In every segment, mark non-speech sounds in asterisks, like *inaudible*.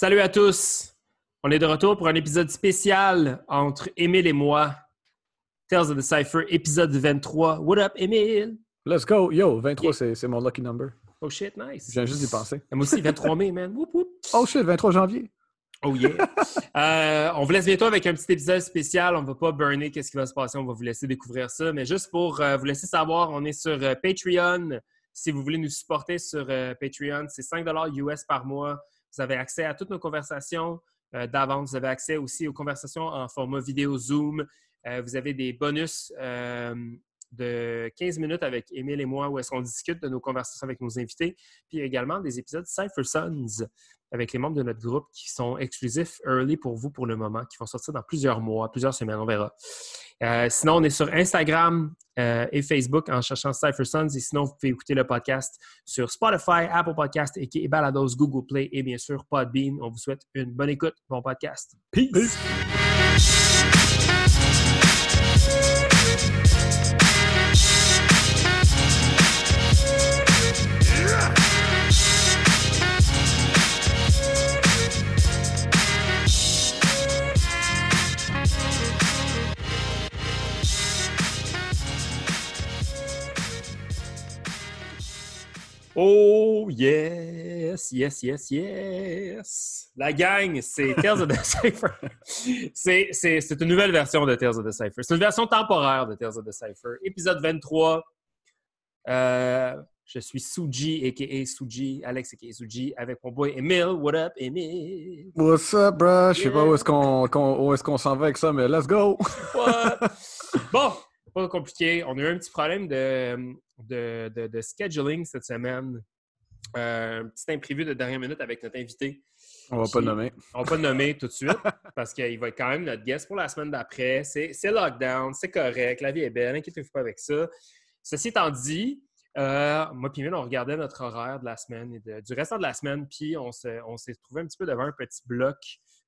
Salut à tous! On est de retour pour un épisode spécial entre Émile et moi. Tales of the Cypher, épisode 23. What up, Émile? Let's go! Yo, 23, c'est c'est mon lucky number. Oh shit, nice. Je viens juste d'y penser. Moi aussi, 23 mai, man. Whoop, whoop. Oh shit, 23 janvier. Oh yeah. Euh, on vous laisse bientôt avec un petit épisode spécial. On ne va pas burner qu'est-ce qui va se passer. On va vous laisser découvrir ça. Mais juste pour euh, vous laisser savoir, on est sur euh, Patreon. Si vous voulez nous supporter sur Patreon, c'est 5 US par mois. Vous avez accès à toutes nos conversations euh, d'avance. Vous avez accès aussi aux conversations en format vidéo Zoom. Euh, vous avez des bonus euh, de 15 minutes avec Émile et moi où est-ce qu'on discute de nos conversations avec nos invités. Puis également des épisodes Cypher Sons avec les membres de notre groupe qui sont exclusifs early pour vous pour le moment, qui vont sortir dans plusieurs mois, plusieurs semaines, on verra. Euh, sinon, on est sur Instagram euh, et Facebook en cherchant Cypher Sons. Et sinon, vous pouvez écouter le podcast sur Spotify, Apple Podcast, et Balados, Google Play et bien sûr Podbean. On vous souhaite une bonne écoute, bon podcast. Peace! Oh yes, yes, yes, yes. La gang, c'est Tales of the Cypher. C'est- une nouvelle version de Tales of the Cypher. C'est une version temporaire de Tales of the Cypher. Épisode 23. Euh, je suis Suji, a.k.a. Suji, Alex, a.k.a. Suji, avec mon boy Emile. What up, Emile? What's up, bro? Je sais pas où est-ce qu'on qu'on s'en va avec ça, mais let's go! What? *laughs* bon, pas compliqué. On a eu un petit problème de, de, de- de scheduling cette semaine. Euh, un petit imprévu de dernière minute avec notre invité. On va pas le nommer. On va pas le nommer tout de suite *laughs* parce qu'il va être quand même notre guest pour la semaine d'après. C'est lockdown, c'est correct, la vie est belle, inquiétez-vous pas avec ça. Ceci étant dit, euh, moi et on regardait notre horaire de la semaine et de- du restant de la semaine, puis on s'est on s'est trouvé un petit peu devant un petit bloc,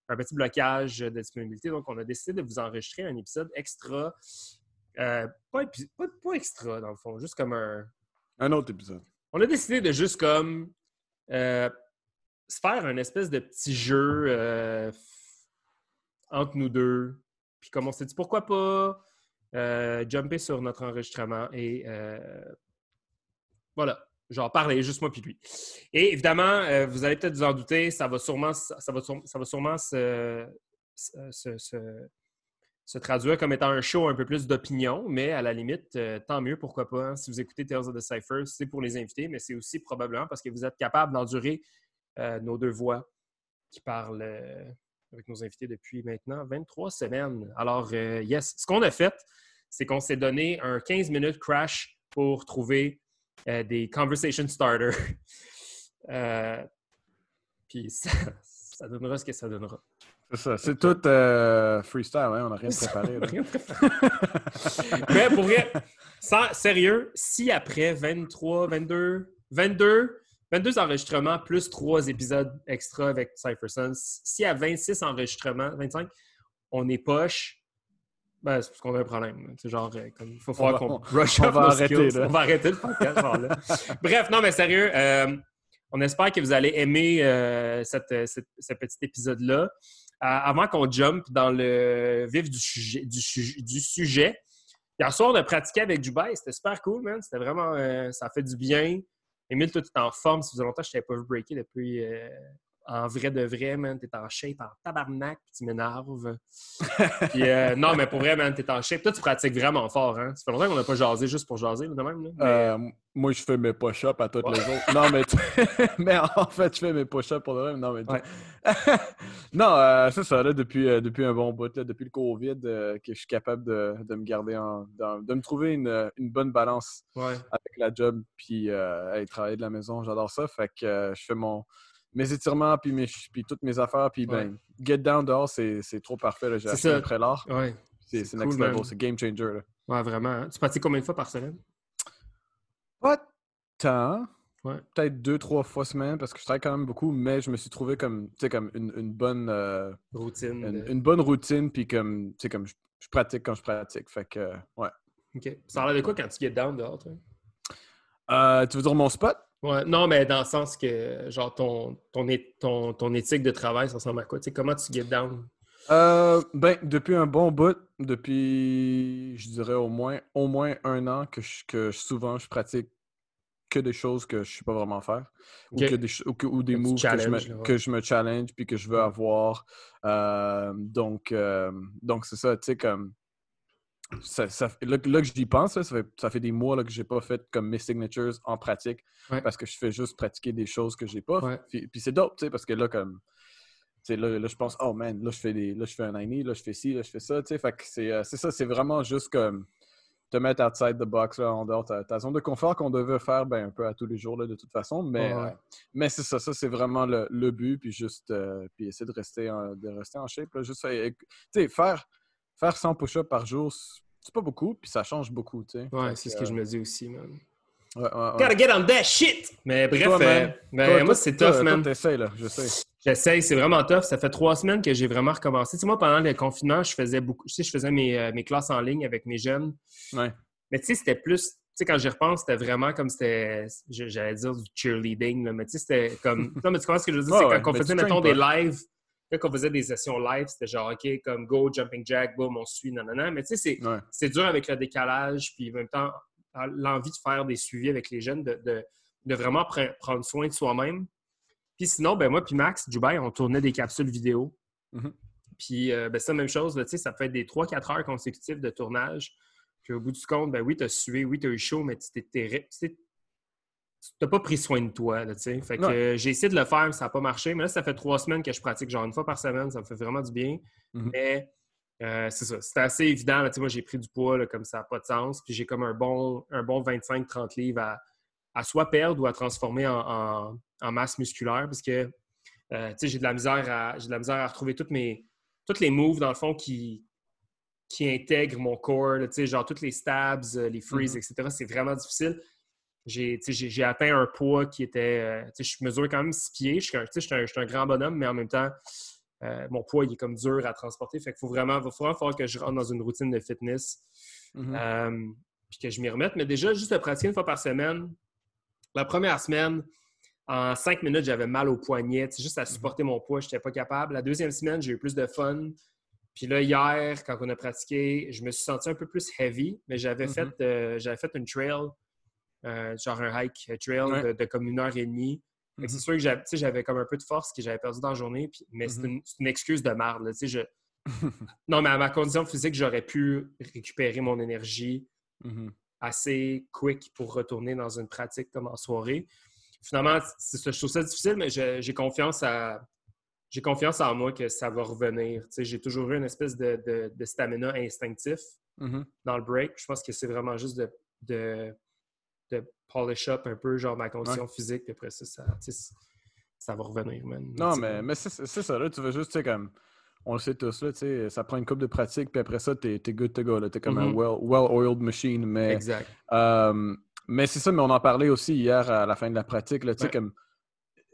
un petit blocage de disponibilité. Donc, on a décidé de vous enregistrer un épisode extra. Euh, pas, pas- pas extra, dans le fond, juste comme un, Un autre épisode. on a décidé de juste comme euh, se faire un espèce de petit jeu euh, entre nous deux. Puis comme on s'est dit, pourquoi pas jumper sur notre enregistrement et voilà, genre parler, juste moi puis lui. Et évidemment, vous allez peut-être vous en douter, ça va sûrement, ça va, ça va sûrement se, se- se- se- traduire comme étant un show un peu plus d'opinion, mais à la limite, euh, tant mieux, pourquoi pas. hein. Si vous écoutez Tales of the Cypher, c'est pour les invités, mais c'est aussi probablement parce que vous êtes capable d'endurer euh, nos deux voix qui parlent euh, avec nos invités depuis maintenant 23 semaines. Alors, yes, ce qu'on a fait, c'est qu'on s'est donné un 15 minutes crash pour trouver des conversation starters. *laughs* Puis *laughs* ça donnera ce que ça donnera. C'est ça. C'est tout euh, freestyle, hein? On n'a rien *laughs* préparé. Mais pour vrai, sans- sérieux, si après 23, 22, 22, 22 enregistrements plus 3 épisodes extra avec Cypher Sons, si à 26 enregistrements, 25, on est poche, ben, c'est parce qu'on a un problème. C'est genre, euh, comme, il faut falloir va- qu'on on- brush on up *laughs* va nos arrêter, skills. là. On va arrêter le podcast, genre là. Bref, non, mais sérieux, euh, on espère que vous allez aimer euh, cette- cette- ce petit épisode-là. Avant qu'on jump dans le vif du sujet, du, sujet- du sujet, hier soir, on a pratiqué avec Dubaï. C'était super cool, man. C'était vraiment... euh, ça fait du bien. Émile, toi, tu es en forme. Ça faisait longtemps que je t'avais pas vu breaker depuis... euh, en vrai de vrai, man. T'es en shape, en tabarnak, puis tu m'énerves. *laughs* Puis, euh, non, mais pour vrai, man, t'es en shape. Toi, tu pratiques vraiment fort, hein? Ça fait longtemps qu'on n'a pas jasé juste pour jaser, de même, là. Mais- Euh, moi, je fais mes push-ups à toutes les autres. Non, mais, tu- *laughs* mais en fait, je fais mes push-ups pour le même. Non, mais tu- Ouais. *laughs* non, euh, c'est ça, là, depuis, euh, depuis un bon bout, là, depuis le COVID, que je suis capable de, de me garder en. de me trouver une, une bonne balance Ouais. avec la job, puis travailler de la maison. J'adore ça. Fait que je fais mon. Mes étirements, puis, mes, puis toutes mes affaires, puis ben, get down dehors, c'est trop parfait. J'ai acheté un prélard. Ouais. C'est c'est next cool, level, c'est game changer. Là. Ouais, vraiment. hein. Tu pratiques combien de fois par semaine? Pas tant. Ouais. Peut-être deux, trois fois semaine parce que je travaille quand même beaucoup, mais je me suis trouvé comme, comme une, une bonne, euh, Routine. une, de- une bonne routine, puis comme, tu sais, comme je, je pratique quand je pratique. Fait que, ouais. OK. Ça a l'air de quoi quand tu get down dehors, toi? Euh, tu veux dire mon spot? Ouais, non, mais dans le sens que, genre, ton, ton, é- ton, ton éthique de travail, ça ressemble à quoi? Tu sais, comment tu get down? Euh, ben, depuis un bon bout, depuis, je dirais au moins, au moins un an que, je- que souvent je pratique que des choses que je ne sais pas vraiment faire. Ou, que des, ou, que- ou des moves que je, me, ouais. que je me challenge puis que je veux avoir. Euh, donc, euh, donc c'est ça, tu sais, comme. Ça, ça- là, là que j'y pense, là, ça, fait, ça fait des mois là, que j'ai pas fait comme mes signatures en pratique Ouais. parce que je fais juste pratiquer des choses que j'ai pas. Ouais. Puis, puis c'est dope, tu sais, parce que là, comme. Là, là, je pense, oh man, là, je fais, des, là, je fais un INI, là, je fais ci, là, je fais ça. tu sais. Fait que c'est euh, c'est ça, c'est vraiment juste comme te mettre outside the box, là, en dehors ta, ta zone de confort qu'on devait faire ben, un peu à tous les jours, là, de toute façon. Mais, Ouais, euh, mais c'est ça, ça, c'est vraiment le, le but. Puis juste, euh, puis essayer de rester en, de rester en shape. Là, juste, tu sais, faire, faire 100 push-ups par jour, c'est pas beaucoup, puis ça change beaucoup, tu sais. Ouais, c'est ce que je me dis aussi, man. euh, ouais, ouais, ouais. Gotta get on that shit! Mais bref, Toi, man. euh, ben, Toi, moi, c'est toi, tough, man. Toi, t'essayes, là, je sais. J'essaye, c'est vraiment tough. Ça fait trois semaines que j'ai vraiment recommencé. Tu sais, moi, pendant le confinement, je faisais beaucoup. Tu sais, je faisais mes, euh, mes classes en ligne avec mes jeunes. Ouais. Mais tu sais, c'était plus. Tu sais, quand j'y repense, c'était vraiment comme c'était. J'allais dire du cheerleading, là, mais tu sais, c'était comme. *laughs* Non, mais tu comprends ce que je veux dire? C'est quand on faisait, mettons, des lives. Quand on faisait des sessions live, c'était genre, OK, comme go, jumping jack, boom, on suit, nanana. Mais tu sais, c'est Ouais. dur avec le décalage, puis en même temps, l'envie de faire des suivis avec les jeunes, de, de- de vraiment pre- prendre soin de soi-même. Puis sinon, ben moi puis Max, Dubaï, on tournait des capsules vidéo. Mhm. Puis euh, ben, c'est la même chose, là, tu sais, ça peut être des 3-4 heures consécutives de tournage. Puis au bout du compte, ben oui, tu as sué, oui, tu as eu chaud, mais tu t'es- n'as pas pris soin de toi. Tu sais. fait que euh, j'ai essayé de le faire, mais ça n'a pas marché. Mais là, ça fait trois semaines que je pratique genre une fois par semaine. Ça me fait vraiment du bien. Mhm. Mais euh, c'est ça. C'était assez évident. là. Moi, j'ai pris du poids là, comme ça n'a pas de sens. Puis j'ai comme un bon, un bon 25-30 livres à, à soit perdre ou à transformer en, en- en masse musculaire. Parce que euh, j'ai de la misère à j'ai de la misère à retrouver toutes mes toutes les moves dans le fond qui qui intègrent mon corps, là, genre toutes les stabs, euh, les freezes, Mhm. etc. C'est vraiment difficile. J'ai atteint un poids qui était. euh, je mesure quand même 6 pieds. Je suis un, grand bonhomme, mais en même temps, euh, mon poids il est comme dur à transporter. Fait qu'il faut vraiment, va vraiment falloir que je rentre dans une routine de fitness Mhm. euh, puis que je m'y remette. Mais déjà, juste de pratiquer une fois par semaine, la première semaine, en cinq minutes, j'avais mal au poignet. Juste à supporter mon poids, je n'étais pas capable. La deuxième semaine, j'ai eu plus de fun. Puis là, hier, quand on a pratiqué, je me suis senti un peu plus heavy, mais j'avais Mhm. fait, euh, j'avais fait une trail, euh, genre un hike trail Ouais. de, de comme une heure et demie. Que Mhm. C'est sûr que j'avais, comme un peu de force que j'avais perdu dans la journée, puis- mais c'est Mhm. une, c'est une excuse de marde. là, je... *laughs* Non, mais à ma condition physique, j'aurais pu récupérer mon énergie Mhm. assez quick pour retourner dans une pratique comme en soirée. Finalement, c'est je trouve ça difficile, mais j'ai confiance à j'ai confiance en moi que ça va revenir. J'ai toujours eu une espèce de, de- de stamina instinctif dans le break. Je pense que c'est vraiment juste de polish up un peu genre ma condition physique, puis après ça, ça, ça va revenir, man. Non, mais, mais c'est ça, là, tu veux juste, tu sais, comme, on le sait tous, là, tu sais, ça prend une coupe de pratique, puis après ça, t'es es good to go, t'es comme un Mhm. well- well-oiled machine, mais, Exact. euh, mais c'est ça, mais on en parlait aussi hier à la fin de la pratique, là, tu sais, Ouais. comme,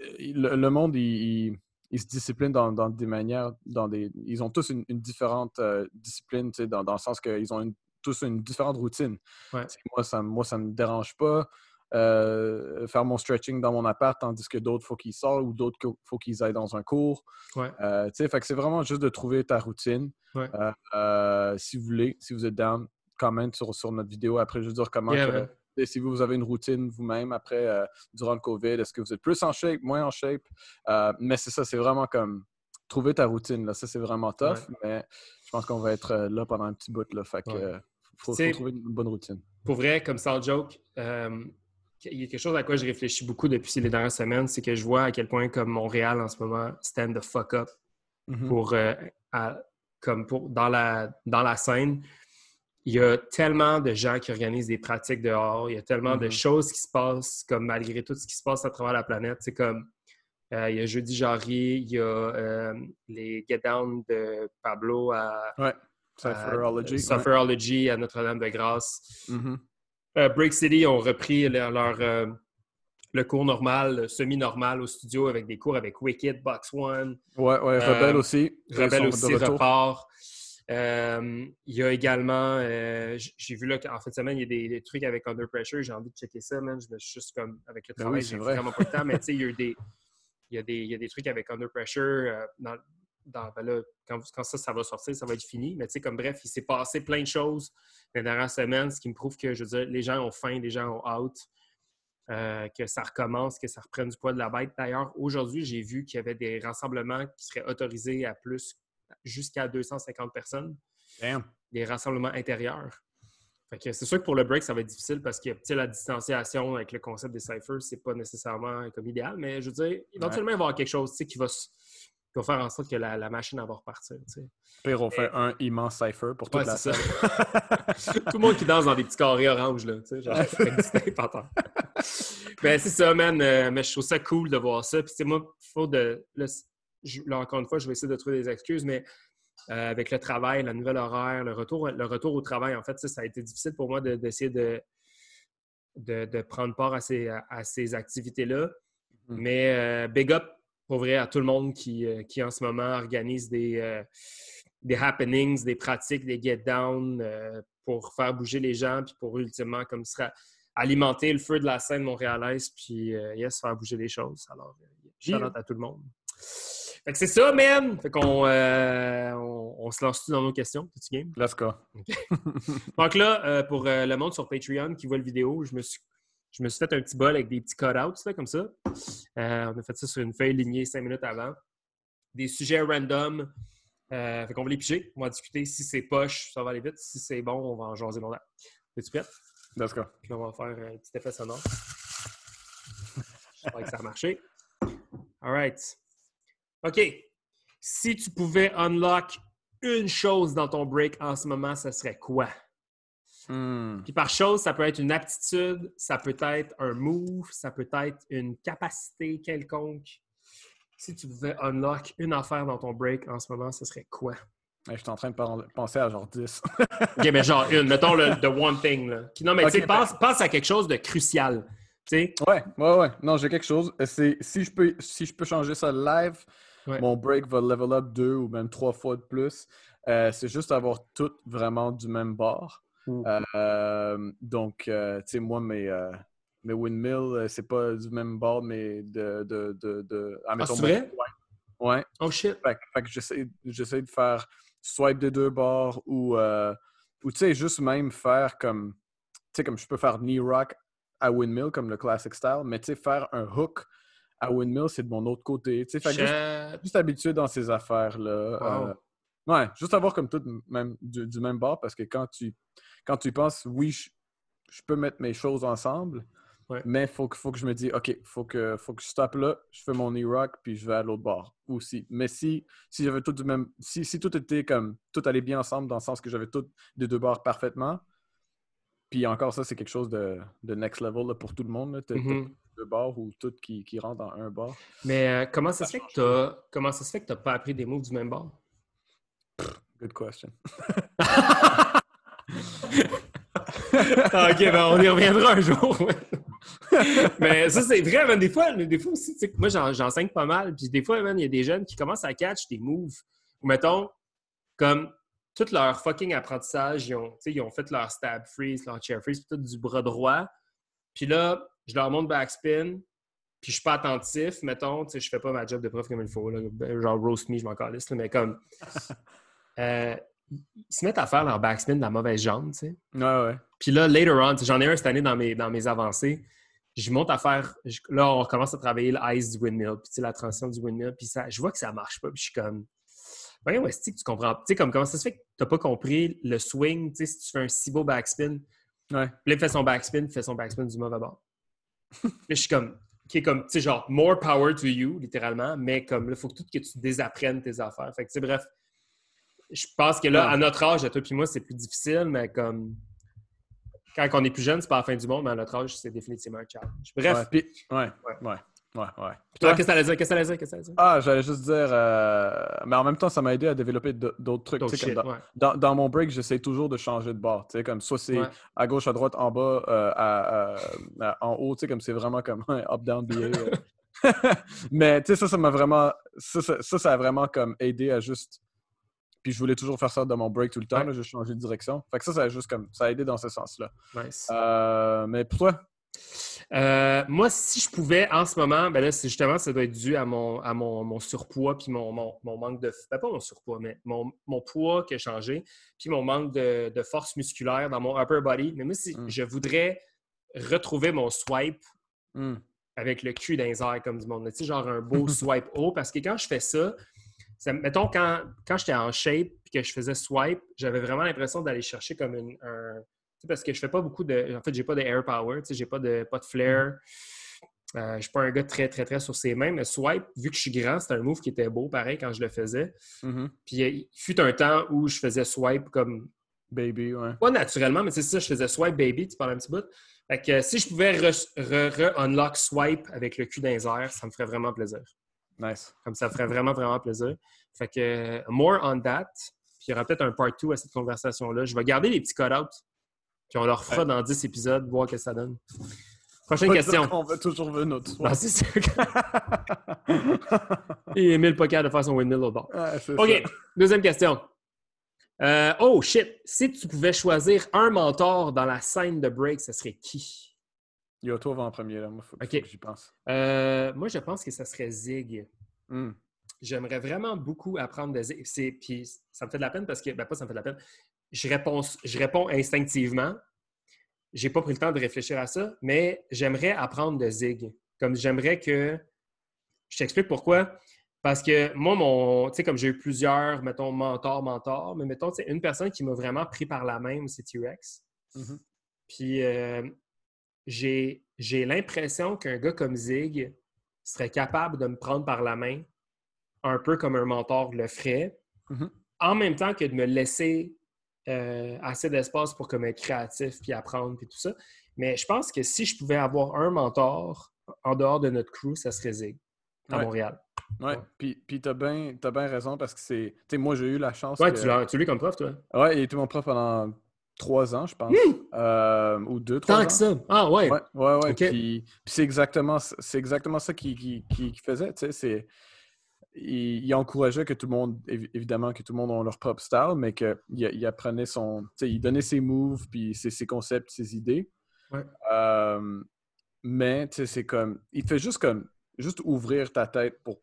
euh, le, le monde, il, il- il se discipline dans, dans des manières, dans des, ils ont tous une, une différente euh, discipline, tu sais, dans, dans le sens qu'ils ont une- tous une différente routine. Ouais. Moi, ça, moi, ça me dérange pas. Euh, faire mon stretching dans mon appart, tandis que d'autres, faut qu'ils sortent ou d'autres, faut qu'ils aillent dans un cours. Ouais. Euh, fait que c'est vraiment juste de trouver ta routine. Ouais. Euh, si vous voulez, si vous êtes down, comment sur, sur notre vidéo après, je veux dire comment Yeah, que- si vous avez une routine vous-même après, euh, durant le COVID, est-ce que vous êtes plus en shape, moins en shape? Euh, mais c'est ça, c'est vraiment comme trouver ta routine. Là. Ça, c'est vraiment tough, mais je pense qu'on va être euh, là pendant un petit bout. Là, fait que Ouais. faut, trouver une bonne routine. pour vrai, comme sans joke, il y a quelque chose à quoi je réfléchis beaucoup depuis les dernières semaines, c'est que je vois à quel point comme Montréal en ce moment stand the fuck up Mhm. pour, euh, à- comme pour dans la dans la scène. Il y a tellement de gens qui organisent des pratiques dehors. Il y a tellement de Mhm. choses qui se passent, comme malgré tout ce qui se passe à travers la planète. C'est comme euh, il y a Jeudi Jarry, il y a euh, les Get Down de Pablo à, Ouais. à- Sufferology. ouais. Sufferology à Notre-Dame-de-Grâce. Mhm. Euh, Break City ont repris leur, leur, euh, le cours normal, semi-normal au studio avec des cours avec Wicked, Box One, Ouais, ouais, Euh, Rebelle aussi. Rebelle aussi repart. Il y a également, j'ai vu là qu'en fin de semaine, il y a des, trucs avec Under Pressure. J'ai envie de checker ça, man. Je me suis juste comme, avec le Ben travail, oui, j'ai vrai. vraiment pas le temps. Mais tu sais, il y a eu des, *laughs* il y a des, il y a des trucs avec Under Pressure. euh, dans, dans- ben là, quand, quand ça, ça va sortir, ça va être fini. Mais tu sais, comme bref, il s'est passé plein de choses les dernières semaines, ce qui me prouve que, je veux dire, les gens ont faim, les gens ont out. euh, que ça recommence, que ça reprenne du poids de la bête. D'ailleurs, aujourd'hui, j'ai vu qu'il y avait des rassemblements qui seraient autorisés à plus jusqu'à 250 personnes Damn. des rassemblements intérieurs. Fait que c'est sûr que pour le break, ça va être difficile parce que la distanciation avec le concept des ciphers, c'est pas nécessairement comme idéal, mais je veux dire, éventuellement, il va y avoir quelque chose tu sais, qui va, va faire en sorte que la, la machine va repartir. Pire, on fait un immense cipher pour toute Ouais, la c'est salle. ça. *laughs* Tout le monde qui danse dans des petits carrés orange, là, tu sais, genre, temps. *laughs* Ben, c'est ça, man. euh, mais je trouve ça cool de voir ça. Puis, moi, faut de. Là, c- je- là, encore une fois, je vais essayer de trouver des excuses, mais euh, avec le travail, la nouvelle horaire, le retour, le retour au travail, en fait, ça, ça a été difficile pour moi de- d'essayer de, de, de prendre part à ces, à, à ces activités-là. Mhm. Mais euh, big up, pour vrai, à tout le monde qui, euh, qui en ce moment organise des, euh, des happenings, des pratiques, des get-down euh, pour faire bouger les gens, puis pour ultimement, comme sera alimenter le feu de la scène montréalaise, puis yes, faire bouger les choses. Alors, shout out à tout le monde. Fait que c'est ça, man! Fait qu'on euh, on, on se lance-tu dans nos questions? T'es-tu game? Let's go. Donc *laughs* là, euh, pour euh, le monde sur Patreon qui voit le vidéo, je me suis, je me suis fait un petit bol avec des petits cut-outs, là, comme ça. Euh, on a fait ça sur une feuille lignée cinq minutes avant. Des sujets random. Euh, fait qu'on va les piger. On va discuter. Si c'est poche, ça va aller vite. Si c'est bon, on va en jaser longtemps. Es-tu prête? Let's go. Puis on va faire un petit effet sonore. J'espère que ça a marché. All right. OK. Si tu pouvais unlock une chose dans ton break en ce moment, ça serait quoi? Hmm. Puis par chose, ça peut être une aptitude, ça peut être un move, ça peut être une capacité quelconque. Si tu pouvais unlock une affaire dans ton break en ce moment, ce serait quoi? Je suis en train de penser à genre 10. OK, mais genre une. Mettons le the one thing. Là. Non, mais tu sais, pense, pense à quelque chose de crucial. Tu sais? ouais, ouais, ouais. Non, j'ai quelque chose. C'est si je peux si je peux changer ça live, Ouais. mon break va level up deux ou même trois fois de plus. Euh, c'est juste avoir tout vraiment du même bord. Euh, donc, euh, tu sais, moi, mes, euh, mes windmills, c'est pas du même bord, mais de. de, de, de ah, mettons, c'est mon- vrai? Ouais. ouais. Oh shit. Fait, que- fait que j'essaie, de faire swipe des deux bords ou, euh, ou tu sais, juste même faire comme, tu sais, comme je peux faire knee rock à windmill comme le classic style, mais tu sais, faire un hook à windmill, c'est de mon autre côté. Tu sais, juste, juste habitué dans ces affaires-là. Wow. Euh, ouais, juste avoir comme tout même, du, du même bord parce que quand tu, quand tu penses, oui, je, je peux mettre mes choses ensemble, Ouais. mais il faut, que- faut que je me dise, OK, faut que, faut que je stoppe là, je fais mon knee rock, puis je vais à l'autre bord aussi. Mais si, si j'avais tout du même, si, si tout était comme, tout allait bien ensemble dans le sens que j'avais tout des deux bords parfaitement, puis encore ça, c'est quelque chose de, de next level là, pour tout le monde. là. Mhm. deux bords ou tout qui, qui rentre dans un bord. Mais euh, comment ça se fait que t'as comment ça se fait que t'as pas appris des moves du même bord? Good question. *laughs* Ah, ok, ben on y reviendra un jour. Mais ça, c'est vrai, man, des fois, des fois aussi, tu sais, moi j'en- j'enseigne pas mal, puis des fois, il y a des jeunes qui commencent à catch des moves. Ou mettons, comme tout leur fucking apprentissage, ils ont, ils ont fait leur stab freeze, leur chair freeze, puis tout du bras droit. Puis là, je leur montre backspin, puis je suis pas attentif, mettons, tu sais, je fais pas ma job de prof comme il faut, là, genre roast me, je m'en calisse, mais comme. *laughs* euh, ils se mettent à faire leur backspin de la mauvaise jambe, tu sais. Ouais, ouais. Puis là, later on, j'en ai un cette année dans mes, dans mes avancées. Je monte à faire. je- là, on commence à travailler le ice du windmill, puis tu sais, la transition du windmill, puis ça, je vois que ça marche pas, puis je suis comme. Voyons, est-ce que tu comprends? Tu sais, comme comment ça se fait que tu n'as pas compris le swing, tu sais, si tu fais un si beau backspin, Ouais. puis là, il fait son backspin, il fait son backspin du mauvais bord. là, je suis comme. Qui est comme, tu sais, genre, more power to you, littéralement, mais comme, là, il faut que tout que tu désapprennes tes affaires. Fait que, tu sais, bref, je pense que là, à notre âge, à toi et moi, c'est plus difficile, mais comme, quand on est plus jeune, c'est pas la fin du monde, mais à notre âge, c'est définitivement un challenge. Bref, Ouais, puis- ouais, ouais, ouais, ouais. Puis toi, qu'est-ce que t'allais dire? Qu'est-ce que dire? Qu'est-ce que dire? Ah, j'allais juste dire, euh, mais en même temps, ça m'a aidé à développer d'autres trucs. D'autres comme dans, ouais. dans, dans mon break, j'essaie toujours de changer de bord. Tu sais, comme soit c'est Ouais. à gauche, à droite, en bas, euh, à- à- à- en haut, tu sais, comme c'est vraiment comme un up, down, BA. euh. *laughs* *laughs* mais tu sais, ça, ça m'a vraiment. Ça ça, ça, ça a vraiment comme aidé à juste. Puis je voulais toujours faire ça dans mon break tout le temps. Ouais. J'ai changé de direction. Fait que ça, ça a juste comme ça a aidé dans ce sens-là. Nice. Euh, mais pour toi, Euh, moi, si je pouvais, en ce moment, ben là, c'est justement, ça doit être dû à mon, à mon, mon surpoids puis mon, mon, mon manque de... Ben, pas mon surpoids, mais mon, mon poids qui a changé puis mon manque de, de force musculaire dans mon upper body. Mais moi, si Mm. je voudrais retrouver mon swipe hmm, avec le cul dans les airs comme du monde. Tu sais, genre un beau *laughs* swipe haut. Parce que quand je fais ça, ça mettons, quand, quand j'étais en shape et que je faisais swipe, j'avais vraiment l'impression d'aller chercher comme une, un. tu sais, parce que je fais pas beaucoup de. En fait, j'ai pas de air power, tu sais, j'ai pas de, pas de flair. Euh, je suis pas un gars très, très, très sur ses mains, mais swipe, vu que je suis grand, c'était un move qui était beau, pareil, quand je le faisais. mhm. Puis euh, il fut un temps où je faisais swipe comme baby, ouais. pas naturellement, mais c'est ça, je faisais swipe baby, tu parles un petit bout. Fait que euh, si je pouvais re- re- re-unlock swipe avec le cul airs, ça me ferait vraiment plaisir. Nice. Comme ça ferait vraiment, vraiment plaisir. Fait que euh, more on that. Puis il y aura peut-être un part 2 à cette conversation-là. Je vais garder les petits cut-outs. Puis on leur fera Ouais. dans 10 épisodes, voir ce que ça donne. Prochaine question. qu'on va toujours venir notre Non, c'est sûr. *laughs* Et Emile Pocat de faire son windmill au bord. C'est OK, ça. deuxième question. Euh, oh shit, si tu pouvais choisir un mentor dans la scène de break, ce serait qui? Yo, toi, va en premier, là. Moi, faut, que j'y pense. Euh, moi, je pense que ça serait Zig. Hmm. J'aimerais vraiment beaucoup apprendre de Zig. Puis ça me fait de la peine parce que, ben pas ça me fait de la peine, je réponds, je réponds instinctivement. J'ai pas pris le temps de réfléchir à ça, mais j'aimerais apprendre de Zig. Comme j'aimerais que. Je t'explique pourquoi. Parce que moi, mon. Tu sais, comme j'ai eu plusieurs, mettons, mentors, mentors, mais mettons, tu sais, une personne qui m'a vraiment pris par la main, c'est T-Rex. Mhm. Puis euh, j'ai j'ai l'impression qu'un gars comme Zig serait capable de me prendre par la main, un peu comme un mentor le ferait, Mhm. en même temps que de me laisser euh, assez d'espace pour comme être créatif puis apprendre puis tout ça. Mais je pense que si je pouvais avoir un mentor en dehors de notre crew, ça serait Zig à Ouais. Montréal. Ouais. puis, puis t'as bien raison parce que c'est. Tu sais, moi, j'ai eu la chance. Ouais, que- tu l'as tu l'as eu comme prof, toi? Ouais, il était mon prof pendant trois ans, je pense. Euh, ou deux, trois Tant ans. que ça. Ah ouais. Ouais, ouais, ouais. Ok. Puis, puis c'est exactement, c'est exactement ça qu'il qui, qui- qu'il faisait. Tu sais, c'est, il, il encourageait que tout le monde, évi- évidemment, que tout le monde ait leur propre style, mais qu'il il apprenait son. Tu sais, il donnait ses moves, puis ses, ses concepts, ses idées. Ouais. Euh, mais, tu sais, c'est comme. Il fait juste comme. Juste ouvrir ta tête pour,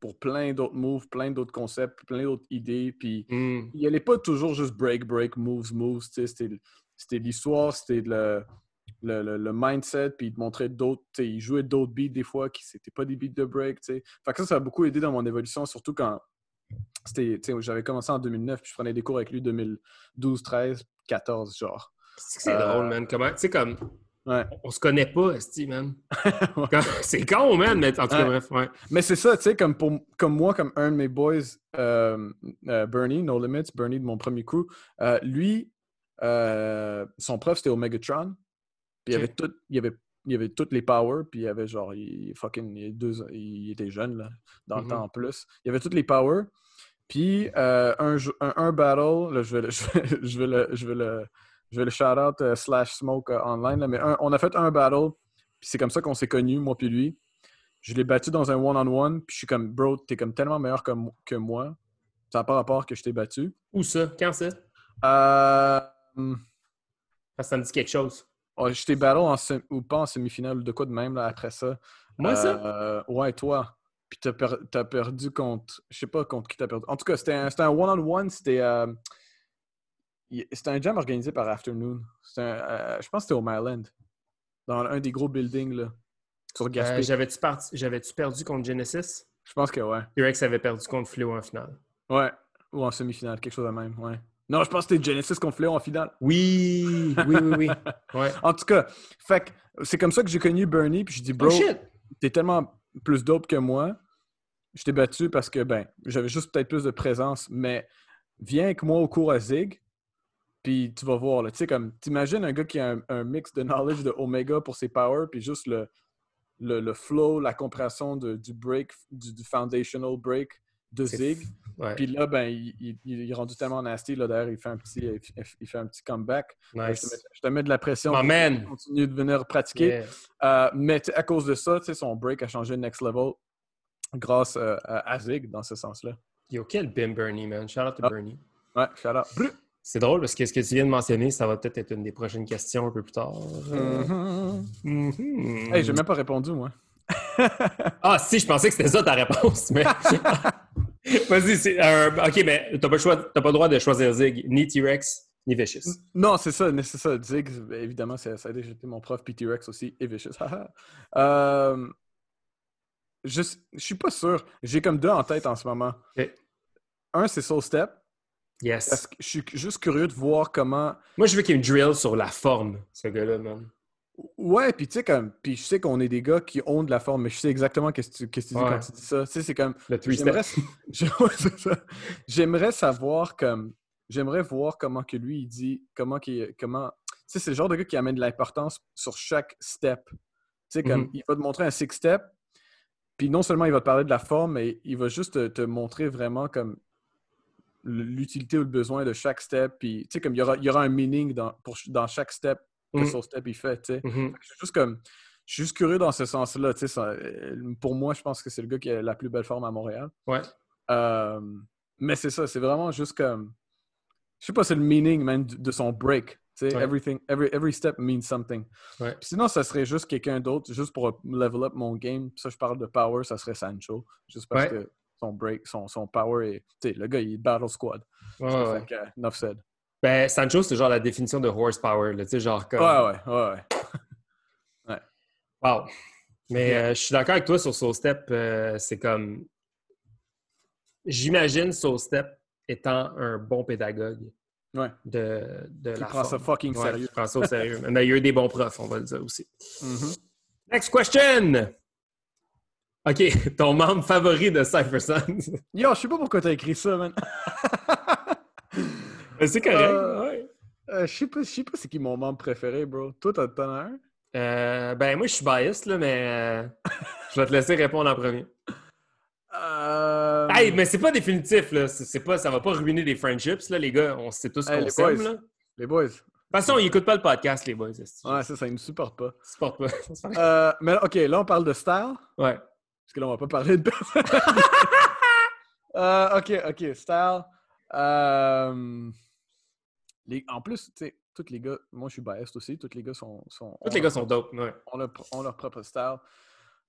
pour plein d'autres moves, plein d'autres concepts, plein d'autres idées. Puis Hmm. il allait pas toujours juste break, break, moves, moves. C'était c'était l'histoire, c'était le, le, le- le mindset, puis il te montrait d'autres. tu sais, Il jouait d'autres beats des fois qui n'étaient pas des beats de break. tu sais. Fait que ça, ça a beaucoup aidé dans mon évolution, surtout quand c'était, tu sais, j'avais commencé en 2009, puis je prenais des cours avec lui 2012, 13, 14, genre. C'est c'est Euh, drôle, man. Comment, tu sais, comme, Ouais. on se connaît pas, Esti, man. *laughs* C'est con, man, mais en tout cas, Ouais. bref, ouais. Mais c'est ça, tu sais, comme, pour, comme moi, comme un de mes boys, euh, euh, Bernie, No Limits, Bernie de mon premier crew, euh, lui, son prof, c'était au Megatron. Puis il avait tout, il avait, il avait toutes les powers, puis il y avait genre, il, fucking, il, deux, il était jeune, là, dans le temps en plus. Il y avait toutes les powers. Puis euh, un, un, un battle, là, je vais je vais, *laughs* je vais le, je vais le, je vais le shout-out euh, slash smoke euh, online, là, mais un- on a fait un battle, puis c'est comme ça qu'on s'est connus, moi puis lui. Je l'ai battu dans un one-on-one, puis je suis comme, bro, t'es comme tellement meilleur que, que moi. Ça n'a pas rapport que je t'ai battu. Où ça? Quand ça? Euh, que ça me dit quelque chose. oh, je t'ai battle en ou pas en semi-finale ou de quoi de même là, après ça? Moi, ça? Euh, ouais, toi. Puis t'as, per- perdu contre. Je sais pas contre qui t'as perdu. En tout cas, c'était un, one-on-one. C'était, c'était un jam organisé par Afternoon. Un, euh, je pense que c'était au Maryland. Dans un des gros buildings là. Sur Gaspé. Euh, J'avais-tu parti- j'avais-tu perdu contre Genesis? je pense que ouais. T-Rex avait perdu contre Fléau en finale. Ouais. Ou en semi-finale, quelque chose de même. Ouais. Non, je pense que c'était Genesis contre Fléau en finale. Oui, oui, oui, oui. *laughs* Ouais. En tout cas, c'est comme ça que j'ai connu Bernie. Puis je dis, bro, Oh t'es tellement plus dope que moi. Je t'ai battu parce que, ben, j'avais juste peut-être plus de présence, mais viens avec moi au cours à Zig, puis tu vas voir. Tu sais, comme, t'imagines un gars qui a un, un mix de knowledge de Omega pour ses powers, puis juste le, le, le flow, la compréhension de- du break, du, du foundational break de Zig. Ouais. Puis là, ben, il, il- il est rendu tellement nasty, là, d'ailleurs, il fait un petit, il fait- un petit comeback. Je, te mets, Nice. je te mets de la pression. Pour man. Continue de venir pratiquer. Yeah. Euh, mais à cause de ça, tu sais, son break a changé next level grâce euh, à, à Zig dans ce sens-là. Yo, quel Bim Bernie, man. Shout out to Ah. Bernie. Ouais, shout out. C'est drôle parce que ce que tu viens de mentionner, ça va peut-être être une des prochaines questions un peu plus tard. Mhm. Hey, j'ai même pas répondu, moi. *laughs* Ah, si, je pensais que c'était ça ta réponse, mais. *laughs* Vas-y, c'est. euh, ok, mais t'as pas, le choix- pas le droit de choisir Zig, ni T-Rex, ni Vicious. Non, c'est ça, c'est ça. Ziggs, évidemment, ça, a déjà été mon prof, P.T. Rex aussi, et Vicious. *laughs* euh, je, je suis pas sûr. J'ai comme deux en tête en ce moment. Un, c'est Soul Step. Yes. Parce que je suis juste curieux de voir comment. Moi, je veux qu'il me drill sur la forme, ce gars-là, man. Ouais, puis tu sais, comme. Puis je sais qu'on est des gars qui ont de la forme, mais je sais exactement qu'est-ce que tu, dis quand tu dis ça. Tu sais, c'est comme. Le *laughs* J'aimerais, savoir comme j'aimerais voir comment que lui il dit comment qu'il comment tu sais c'est le genre de gars qui amène de l'importance sur chaque step. Tu sais comme Mhm. il va te montrer un six step puis non seulement il va te parler de la forme mais il va juste te, te montrer vraiment comme l'utilité ou le besoin de chaque step puis tu sais comme il y aura il y aura un meaning dans pour dans chaque step que Mhm. son step il fait, tu sais. Mhm. Je suis juste comme. Je suis juste curieux dans ce sens-là. tu sais, ça- euh, Pour moi, je pense que c'est le gars qui a la plus belle forme à Montréal. Ouais. Euh, mais c'est ça, c'est vraiment juste comme. Je sais pas, c'est le meaning, man, de son break. Ouais. everything, every, every step means something. Ouais. Sinon, ça serait juste quelqu'un d'autre, juste pour level up mon game. Ça, je parle de power, ça serait Sancho. Juste parce Ouais. que son break, son, son power sais, le gars, il est battle squad. Ouais, Ça ouais. fait que, enough said. Ben, Sancho, c'est genre la définition de horsepower, là, tu sais, genre comme... Ouais, ouais, ouais, *laughs* ouais. Wow. Mais Yeah. euh, je suis d'accord avec toi sur Soul Step. euh, c'est comme. J'imagine Soul Step étant un bon pédagogue Ouais. de, de Il la prend ça fucking Ouais, sérieux. il prend ça au sérieux. Mais il y a eu des bons profs, on va le dire aussi. *laughs* Mhm. Next question! OK, *laughs* ton membre favori de Cypher Sons. *laughs* Yo, je sais pas pourquoi t'as écrit ça, man. *laughs* c'est correct. Euh, ouais. Euh, je sais pas, c'est qui mon membre préféré, bro. Toi, t'en t'en as un? Euh, ben, moi, je suis biased, là, mais euh, je vais te laisser répondre en premier. Hey, mais c'est pas définitif, là. C'est pas, ça va pas ruiner les friendships, là, les gars. On sait tous Hey, qu'on les s'aime, boys. là. De Les boys. toute façon, ils écoutent pas le podcast, les boys. Ouais, ça, ça, ils me supportent pas. Ils supportent pas. Euh, mais OK, là, on parle de style. Ouais. Parce que là, on va pas parler de personne. *laughs* Euh, OK, OK, style. Euh, les- En plus, tu sais, tous les gars, moi, je suis biased aussi. Tous les gars sont... sont Tous les gars sont dope, ouais. ont leur, ont leur propre style.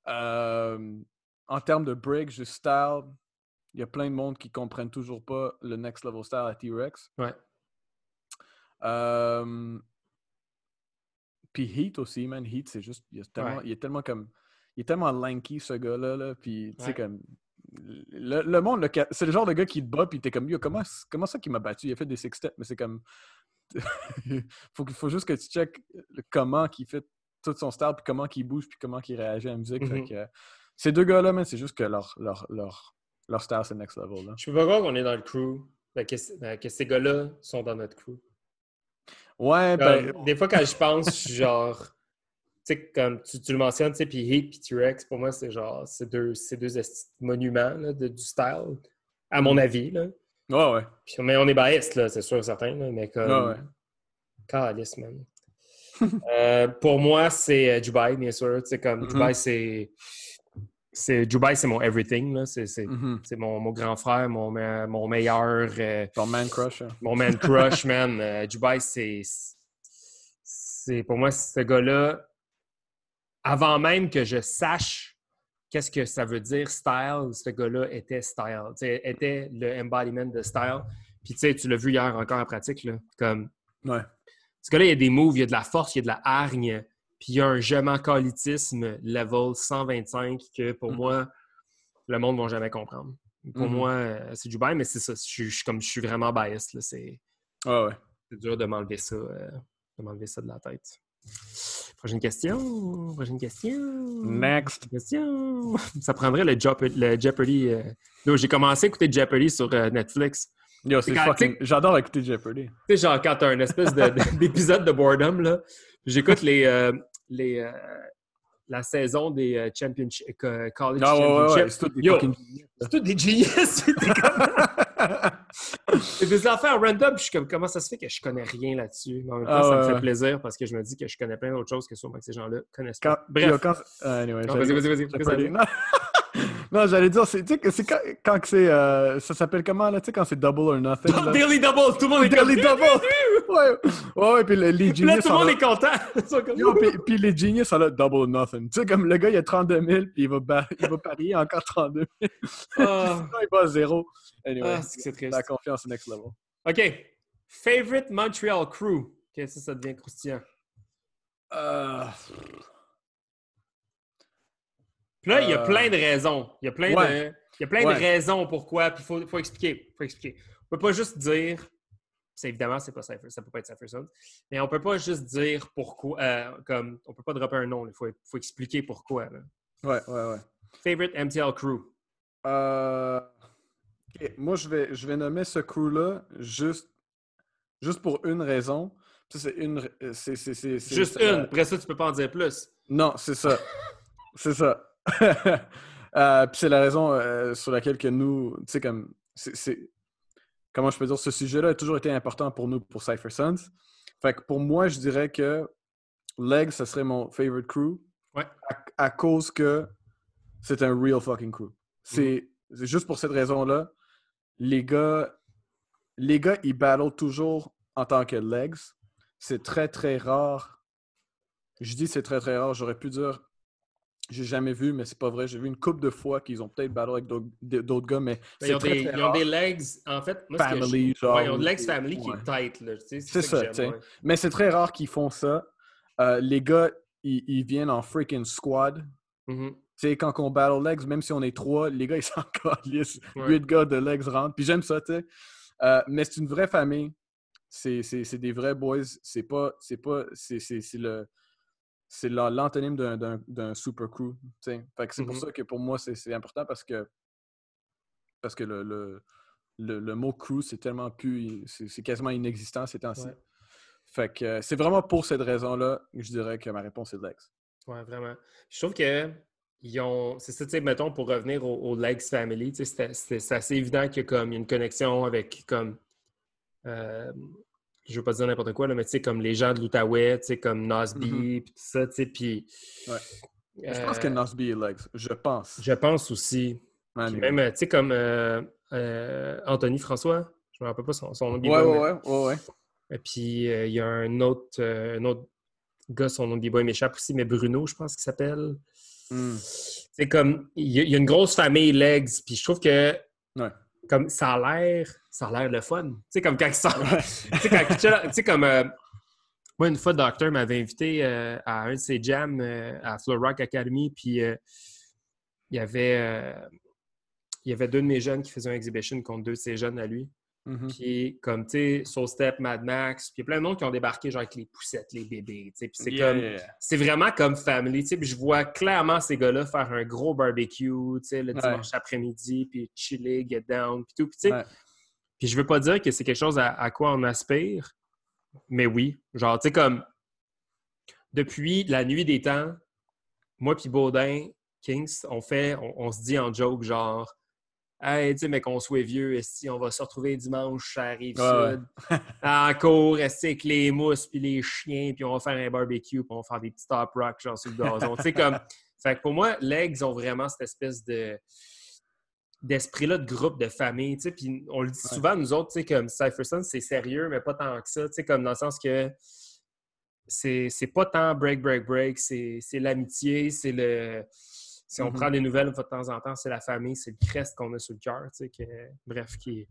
Euh, en termes de break, juste style, il y a plein de monde qui comprennent toujours pas le next level style à T-Rex. Ouais. Euh, Puis Heat aussi, man. Heat, c'est juste. Il, tellement, Ouais. il est tellement comme. Il est tellement lanky, ce gars-là. Là, puis, tu sais, Ouais. comme. Le, le monde, le c'est le genre de gars qui te bat, puis t'es comme, yo, comment, comment ça qu'il m'a battu? Il a fait des six steps, mais c'est comme. *laughs* faut, faut juste que tu checkes comment qu'il fait tout son style, puis comment qu'il bouge, puis comment qu'il réagit à la musique. Fait Mhm. que, euh, ces deux gars-là, c'est juste que leur, leur, leur, leur style, c'est next level. Là. Je peux pas croire qu'on est dans le crew. ben, que, ben, que ces gars-là sont dans notre crew. Ouais, ben. Des fois, quand je pense, je suis *laughs* genre. Tu sais, comme tu, tu le mentionnes, tu sais, puis Heat puis T-Rex, pour moi, c'est genre, c'est deux, c'est deux monuments là, de- du style, à mon avis. Là. Ouais, ouais. Mais on est biased, là, c'est sûr, certain, là, mais comme. Ouais, ouais. Calice, man. *laughs* Euh, pour moi, c'est euh, Dubai, bien sûr. Sais, comme Mhm. Dubai, c'est. c'est c'est mon everything. là. C'est, c'est, c'est mon, mon grand frère, mon, mon meilleur. euh, Ton man crush. hein. mon man crush, *laughs* man. Euh, c'est. C'est pour moi, ce gars-là, avant même que je sache qu'est-ce que ça veut dire style, ce gars-là était style. Était le embodiment de style. Puis tu sais, tu l'as vu hier encore en pratique, là. Comme Ouais. ce gars-là, il y a des moves, il y a de la force, il y a de la hargne, puis il y a un je m'en calitisme level 125 que pour Mhm. moi, le monde ne va jamais comprendre. Pour Mhm. moi, euh, c'est Dubai, mais c'est ça. Je suis, je comme je suis vraiment biased. là. C'est Ouais, ouais. dur de m'enlever ça, euh, de m'enlever ça de la tête. Prochaine question. Prochaine question. Next. Question. *laughs* Ça prendrait le, Jeop- le Jeopardy. euh. J'ai commencé à écouter Jeopardy sur euh, Netflix. Yo, c'est quand- fucking. J'adore écouter Jeopardy. Tu sais, genre, quand t'as un espèce de- de- *laughs* d'épisode de boredom, là, j'écoute les, euh, les, la saison des championship, euh, college Ah ouais, ouais, ouais. championships. C'est tout des Yo. fucking. C'est tout des genius! *laughs* C'est des affaires random, puis je suis comme, comment ça se fait que je connais rien là-dessus? Mais en même temps, Ah ça me ouais, fait plaisir parce que je me dis que je connais plein d'autres choses que sûrement que ces gens-là connaissent quand, pas. Bref, quand- ah, anyway, Non, vas-y, vas-y, vas-y. *laughs* *laughs* Non. j'allais dire, c'est, quand, c'est. euh, ça s'appelle comment, là? Tu sais, quand c'est double or nothing. là? Daily Double, tout le monde est Daily comme... double! *laughs* ouais, ouais, ouais, puis le- les Puis là, genius. tout le monde là- est content. *laughs* Comme... Yo, puis, puis les genius sont là, double or nothing. Tu sais, comme le gars, il a 32 000, puis il va, il va parier encore 32 000. Ah, Sinon, il va à zéro. Anyway, ah, c'est triste. la confiance est next level. OK. Favorite Montreal crew. OK, ça, ça devient croustillant. Euh, là, il y a Euh, plein de raisons. Il y a plein, ouais. de, il y a plein Ouais. de raisons pourquoi. Puis il faut, faut expliquer. faut expliquer. On peut pas juste dire. C'est évidemment, c'est pas Cypher, ça peut pas être Cypher Sons. Mais on peut pas juste dire pourquoi. euh, comme, on peut pas dropper un nom. Il faut, faut expliquer pourquoi. là. ouais, ouais, ouais. Favorite MTL crew. Euh, Moi, je vais, je vais nommer ce crew-là juste, juste pour une raison. C'est une. c'est- c'est- c'est- Juste une. Après ça, tu peux pas en dire plus. Non, c'est ça. *laughs* c'est ça. *laughs* Euh, Puis c'est la raison euh, sur laquelle que nous, tu sais, comme, c'est, comment je peux dire, ce sujet-là a toujours été important pour nous, pour Cypher Sons. Fait que pour moi, je dirais que Leg, ça serait mon favorite crew. Ouais. À, à cause que c'est un real fucking crew. C'est, c'est juste pour cette raison-là. Les gars, les gars, ils battlent toujours en tant que legs. C'est très, très rare. Je dis c'est très, très rare. J'aurais pu dire j'ai jamais vu, mais c'est pas vrai. J'ai vu une couple de fois qu'ils ont peut-être battle avec d'autres gars, mais Ben, ils, ont très, des, très ils ont des legs. En fait, moi, que Family, genre, Ouais, ils ont de ou- legs family qui est tight. C'est que ça, tu sais. ouais. Mais c'est très rare qu'ils font ça. Euh, les gars, ils, ils viennent en freaking squad. Mhm. Tu sais, quand on battle legs, même si on est trois, les gars, ils *laughs* s'en calissent. Ouais. Huit gars de legs rentrent. Puis j'aime ça, tu sais. Euh, mais c'est une vraie famille. C'est des vrais boys. C'est pas. C'est pas. C'est le. C'est la- l'antonyme d'un- super crew. c'est pour Mhm. ça que pour moi, c'est important parce que. Parce que le, le, le, le mot crew, c'est tellement plus. C'est quasiment inexistant ces temps-ci. Ouais. Fait que euh, c'est vraiment pour cette raison-là que je dirais que ma réponse est Lex. Ouais, vraiment. Je trouve que ils ont. C'est ça, tu sais, mettons, pour revenir au, au Legs Family, c'est assez évident qu'il y a comme une connexion avec comme. euh, je veux pas dire n'importe quoi, là, mais tu sais, comme les gens de l'Outaouais, tu sais, comme Nasby, puis tout ça, tu sais, puis. Je pense que euh, Nosby est Lex. Je pense. Je pense aussi. Même, tu sais, comme euh, euh, Anthony François, je me rappelle pas son, son nom. Ouais, ouais, ouais, ouais, ouais. Et puis, euh, il y a un autre, euh, un autre gars, son nom de B-boy m'échappe aussi, mais Bruno, je pense qu'il s'appelle. Hmm. C'est comme, il y, y a une grosse famille Legs, puis je trouve que Ouais. Comme ça a l'air, ça a l'air le fun. Tu sais, comme quand ils sortent, *laughs* tu sais, quand tu sais, comme, euh, moi, une fois, le docteur m'avait invité euh, à un de ses jams euh, à Flow Rock Academy, puis il y avait... il y avait deux de mes jeunes qui faisaient un exhibition contre deux de ses jeunes à lui. Mhm. Puis, comme, tu sais, Soul Step, Mad Max, puis il y a plein de monde qui ont débarqué, genre, avec les poussettes, les bébés, tu sais. Puis c'est Yeah, comme, c'est vraiment comme family, tu sais. Puis je vois clairement ces gars-là faire un gros barbecue, tu sais, le Ouais. dimanche après-midi, puis chiller, get down, puis tout. Puis, tu sais, Ouais. puis je veux pas dire que c'est quelque chose à, à quoi on aspire, mais oui. Genre, tu sais, comme, depuis la nuit des temps, moi puis Baudin, Kings, on fait, on, on se dit en joke, genre, Hey, tu sais, mais qu'on soit vieux, si on va se retrouver dimanche à Rive-Sud, Ouais, en *laughs* cours, avec les mousses puis les chiens, puis on va faire un barbecue, puis on va faire des petits top rock, genre sur le gazon. tu sais, comme. Fait que pour moi, Legs ont vraiment cette espèce de d'esprit-là de groupe, de famille, tu sais, puis on le dit Ouais. souvent, nous autres, tu sais, comme Cypherson, c'est sérieux, mais pas tant que ça, tu sais, comme dans le sens que c'est pas tant break, break, break, c'est l'amitié, c'est le... Si on Mhm. prend des nouvelles de temps en temps, c'est la famille, c'est le crest qu'on a sur le cœur, tu sais, que, bref, qui,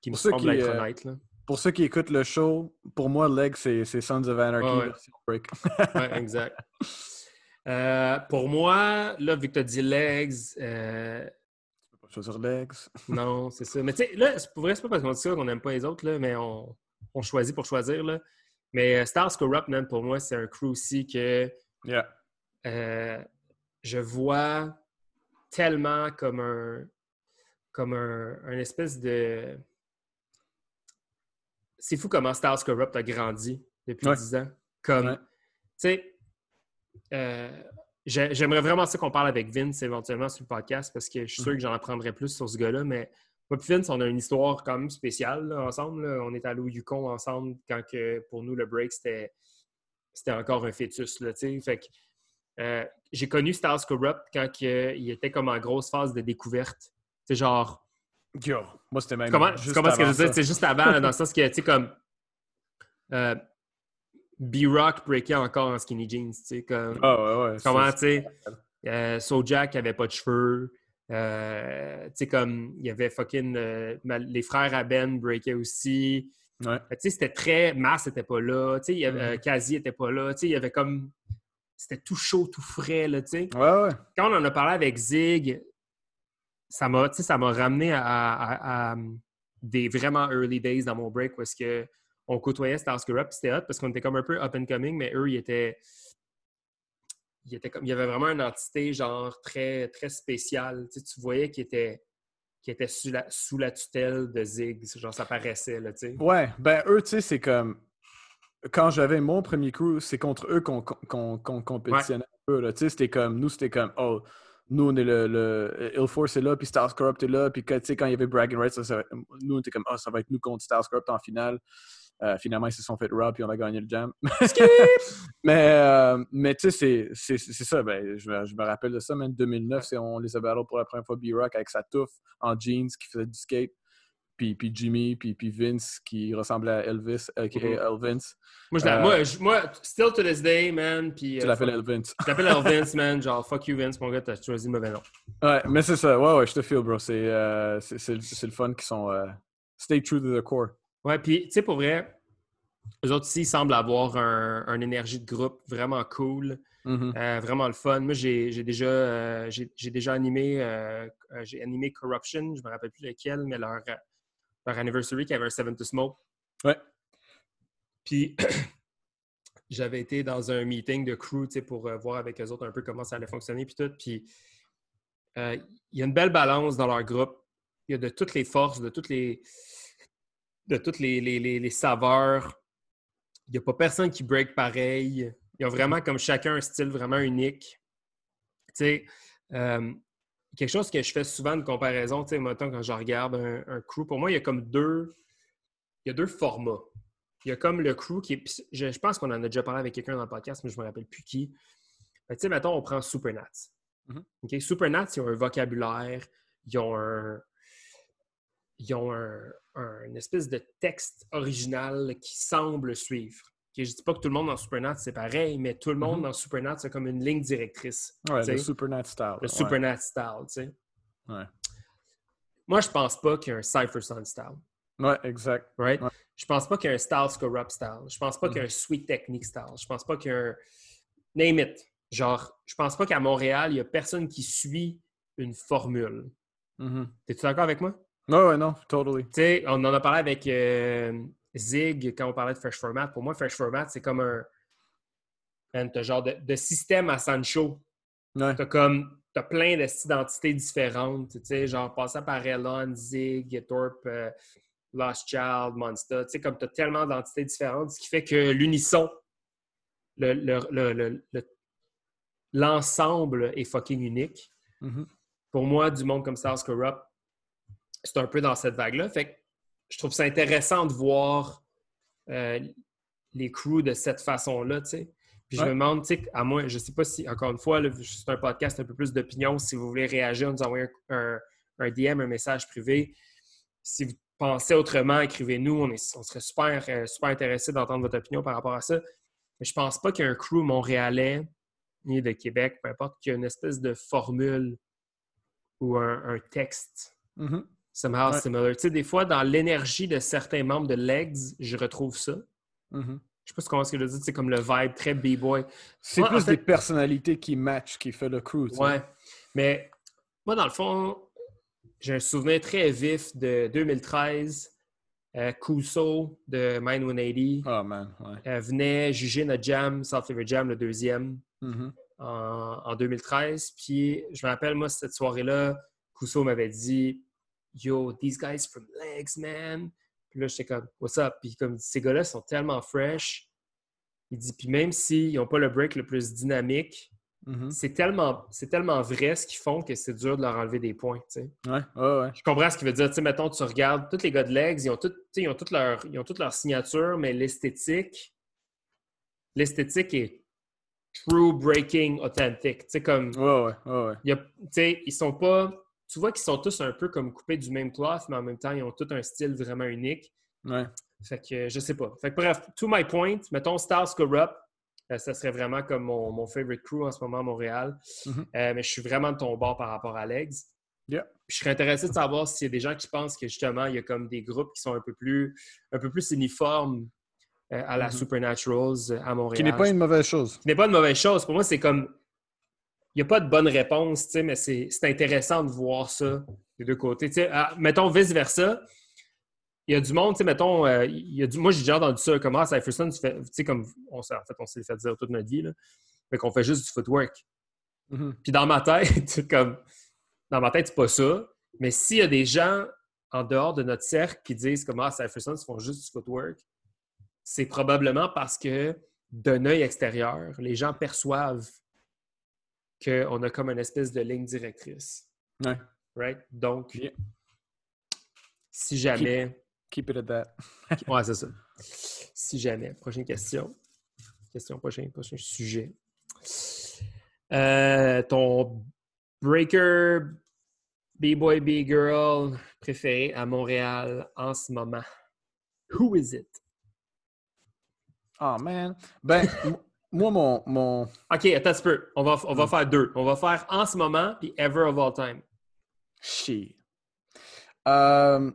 qui me semble qui, être euh, honnête, là. Pour ceux qui écoutent le show, pour moi, Leg, c'est Sons of Anarchy Ouais, ouais. version break. Ouais, exact. *laughs* Euh, pour moi, là, vu que tu as dit legs, euh, Tu peux pas choisir Legs. *laughs* non, c'est ça. Mais tu sais, là, c'est pour vrai, c'est pas parce qu'on dit ça qu'on n'aime pas les autres, là, mais on, on choisit pour choisir. Là. Mais euh, Stars Corrupt, man, pour moi, c'est un crew aussi que Yeah. Je vois tellement comme un comme un, un espèce de. C'est fou comment Stars Corrupt a grandi depuis Ouais. 10 ans. Comme, Ouais. tu sais, euh, j'ai- j'aimerais vraiment ça qu'on parle avec Vince éventuellement sur le podcast parce que je suis sûr que j'en apprendrais plus sur ce gars-là. Mais moi et Vince, on a une histoire quand même spéciale là, ensemble. là. On est allé au Yukon ensemble quand que, pour nous, le break, c'était c'était encore un fœtus. Là, tu sais. fait que, euh, j'ai connu Styles Corrupt quand il était comme en grosse phase de découverte. C'est genre. Yo, moi, c'était même. Comment, juste comment est-ce que je veux. C'est juste avant, là, dans le *laughs* sens que, tu sais, comme. euh, B-Rock breakait encore en skinny jeans, tu sais, comme. Ah, ouais, ouais. Comment, tu sais, euh, Jack avait pas de cheveux. Euh, tu sais, comme, il y avait fucking. euh, les frères Aben breakaient aussi. Ouais. Tu sais, c'était très. Mars était pas là. Tu sais, il y avait- Mhm. euh, Kazi était pas là. Tu sais, il y avait comme. C'était tout chaud, tout frais, là, tu sais. Ouais, ouais. Quand on en a parlé avec Zig, ça m'a, tu sais, ça m'a ramené à, à- à, des vraiment early days dans mon break où est-ce que on côtoyait Stars Corrupt, puis c'était hot parce qu'on était comme un peu up and coming, mais eux, ils étaient. Ils étaient comme, il y avait vraiment une entité genre très, très spéciale. Tu, sais, tu voyais qu'ils étaient, qu'ils étaient sous, la, sous la tutelle de Zig. Genre, ça paraissait, là, tu sais. Ouais, ben eux, tu sais, c'est comme. Quand j'avais mon premier crew, c'est contre eux qu'on qu'on compétitionnait un peu. c'était comme. Nous, c'était comme. Oh, nous, on est le. le Ill Force est là, puis Stars Corrupt est là. Puis quand il y avait Bragging Rights, ça, ça- nous, on était comme. Oh, ça va être nous contre Stars Corrupt en finale. Euh, finalement, ils se sont fait rob, puis on a gagné le jam. *laughs* mais, euh, mais tu sais, c'est- ça. Ben, je, me, je me rappelle de ça, même 2009, c'est on les a battle pour la première fois B-Rock avec sa touffe en jeans qui faisait du skate. Puis, puis Jimmy, puis, puis Vince qui ressemblait à Elvis, aka Mhm. Elvince. Moi, je Euh, moi, je- moi, still to this day, man. Puis, Tu euh, l'appelles Elvince. Je t'appelle alors *laughs* Vince, man. Genre, fuck you, Vince, mon gars, t'as choisi le mauvais nom. Ouais, mais c'est ça. Ouais, ouais, je te feel, bro. C'est euh, le fun qui sont. euh, stay true to the core. Ouais, puis, tu sais, pour vrai, eux autres ici, ils semblent avoir un, un énergie de groupe vraiment cool, Mhm. euh, vraiment le fun. Moi, j'ai déjà, euh, j'ai déjà animé, euh, euh, j'ai animé Corruption, je me rappelle plus lequel, mais leur, anniversary qui avait un Seven to Smoke. Ouais. Puis, *clears throat* j'avais été dans un meeting de crew, tu sais, pour euh, voir avec eux autres un peu comment ça allait fonctionner, puis tout. Puis, euh, il y a une belle balance dans leur groupe. Il y a de toutes les forces, de toutes les, de toutes les, les- les- les saveurs. Il n'y a pas personne qui break pareil. Il y a vraiment comme chacun un style vraiment unique. Tu sais, euh, quelque chose que je fais souvent de comparaison, tu sais, mettons, quand je regarde un, un crew, pour moi, il y a comme deux, il y a deux formats. Il y a comme le crew qui est. Je, je pense qu'on en a déjà parlé avec quelqu'un dans le podcast, mais je ne me rappelle plus qui. Tu sais, mettons, on prend Supernats. Mhm. OK? Supernats, ils ont un vocabulaire, ils ont un. Ils ont un, un- une espèce de texte original qui semble suivre. Je ne dis pas que tout le monde dans Supernats, c'est pareil, mais tout le monde Mhm. dans Supernats, c'est comme une ligne directrice. Ouais, le. Supernat style. Le ouais. Supernat style, tu sais. Ouais. Moi, je pense pas qu'il y a un Cypher Sun style. Ouais, exact. Right? Ouais. Je pense pas qu'il y a un Styles Corrupt style. Je pense pas qu'il y a un Sweet Technique style. Je pense pas qu'il y a un. Name it. Genre, je pense pas qu'à Montréal, il y a personne qui suit une formule. Mhm. T'es-tu d'accord avec moi? Ouais, non, totally. Tu sais, on en a parlé avec euh, Zig quand on parlait de Fresh Format. Pour moi, Fresh Format, c'est comme un. genre de, de système à Sancho. Ouais. T'as comme. T'as plein d'identités différentes. Tu sais, genre, passant par Elon, Zig, Thorpe, euh, Lost Child, Monster. Tu sais, comme t'as tellement d'entités différentes, ce qui fait que l'unisson, le- le- le- le- le- l'ensemble est fucking unique. Mhm. Pour moi, du monde comme Stars Corrupt, c'est un peu dans cette vague-là. Fait que je trouve ça intéressant de voir euh, les crews de cette façon-là, tu sais. Puis je me demande, tu sais, à moi, je sais pas si, encore une fois, c'est un podcast un peu plus d'opinion. Si vous voulez réagir, nous envoyer un, un DM, un message privé. Si vous pensez autrement, écrivez-nous. On, est- on serait super, euh, super intéressés d'entendre votre opinion par rapport à ça. Mais je pense pas qu'il y a un crew montréalais ni de Québec, peu importe, qu'il y a une espèce de formule ou un, un texte Mhm. Somehow Ouais. similar. Tu sais, des fois, dans l'énergie de certains membres de Legs, je retrouve ça. Mhm. Je sais pas comment est-ce que je dis, c'est comme le vibe très b-boy. C'est en plus fait- des personnalités qui matchent qui fait le crew. Ouais. Mais moi, dans le fond, j'ai un souvenir très vif de 2013. Euh, Kuso de Mind 180 Oh man, ouais. euh, venait juger notre jam, South Flavor Jam, le deuxième, Mhm. en, en 2013. Puis je me rappelle, moi, cette soirée-là, Kuso m'avait dit Yo, these guys from Legs, man. Puis là, j'étais comme What's up? Puis comme ces gars-là sont tellement fresh. Il dit, puis même s'ils n'ont pas le break le plus dynamique, Mhm. c'est tellement, vrai ce qu'ils font que c'est dur de leur enlever des points. Ouais, ouais, ouais. Je comprends ce qu'il veut dire. Tu sais, mettons, tu regardes tous les gars de Legs, ils ont ils ont toutes leur, ils ont toutes leur signature, mais l'esthétique, l'esthétique est true breaking authentic. Tu sais, comme. Ouais, ouais, ouais. ouais. y a- ils sont pas. Tu vois qu'ils sont tous un peu comme coupés du même cloth, mais en même temps, ils ont tous un style vraiment unique. Ouais. Fait que je sais pas. Fait que bref, to my point, mettons Stars Corrupt, euh, ça serait vraiment comme mon, mon favorite crew en ce moment à Montréal. Mhm. Euh, mais je suis vraiment de ton bord par rapport à Legs. Yeah. Puis je serais intéressé de savoir s'il y a des gens qui pensent que justement, il y a comme des groupes qui sont un peu plus, un peu plus uniformes euh, à la Mhm. Supernaturals euh, à Montréal. Qui n'est pas une mauvaise chose. Ce n'est pas une mauvaise chose. Pour moi, c'est comme. Il n'y a pas de bonne réponse, mais c'est intéressant de voir ça des deux côtés. Ah, mettons vice-versa. Il y a du monde, tu sais, mettons, euh, il y a du, moi j'ai déjà entendu ça, comme ah, Cypherson, tu sais, comme, on, en fait, on s'est fait dire toute notre vie, là, mais qu'on fait juste du footwork. Mhm. Puis dans ma tête, *laughs* comme, dans ma tête, c'est pas ça, mais s'il y a des gens en dehors de notre cercle qui disent comme ah, Cypherson, ils font juste du footwork, c'est probablement parce que d'un œil extérieur, les gens perçoivent qu'on a comme une espèce de ligne directrice. Ouais. Right? Donc, Yeah. si jamais. Keep it at that. *laughs* Ouais, c'est ça. Si jamais. Prochaine question. Question prochaine, prochain sujet. Euh, ton breaker B-boy, B-girl préféré à Montréal en ce moment. Who is it? Oh man. Ben, moi, mon, mon. OK, attends un petit peu. On va, on va Hmm. faire deux. On va faire en ce moment puis ever of all time. Shit. Euh,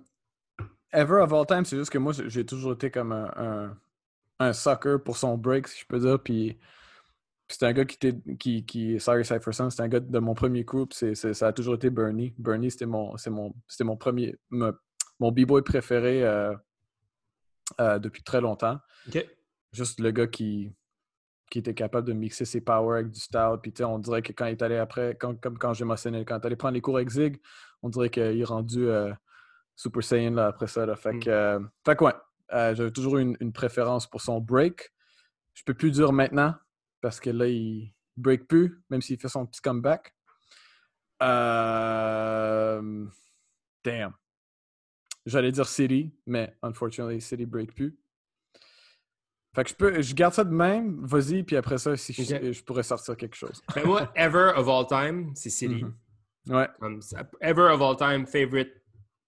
ever of all time, c'est juste que moi, j'ai toujours été comme un, un, un sucker pour son break, si je peux dire. Puis, c'est un gars qui était. Qui, qui, sorry, Cypherson, c'est un gars de mon premier c'est c'est- ça a toujours été Bernie. Bernie, c'était mon, c'est mon, c'était mon premier. me- mon b-boy préféré euh, euh, depuis très longtemps. OK. Juste le gars qui, qui était capable de mixer ses powers avec du style. Puis, on dirait que quand il est allé après, quand- comme quand j'ai mentionné, quand il est allé prendre les cours avec Zig, on dirait qu'il est rendu euh, Super Saiyan là, après ça. Là. Fait, Mm. que, euh, fait que ouais, euh, j'avais toujours eu une, une préférence pour son break. Je peux plus dire maintenant parce que là, il break plus, même s'il fait son petit comeback. Damn. J'allais dire City, mais unfortunately, City break plus. Fait que je peux, je garde ça de même, vas-y, puis après ça, si je, je pourrais sortir quelque chose. *laughs* Ben, moi, ever of all time, c'est City. Mhm. Ouais, Comme ever of all time, favorite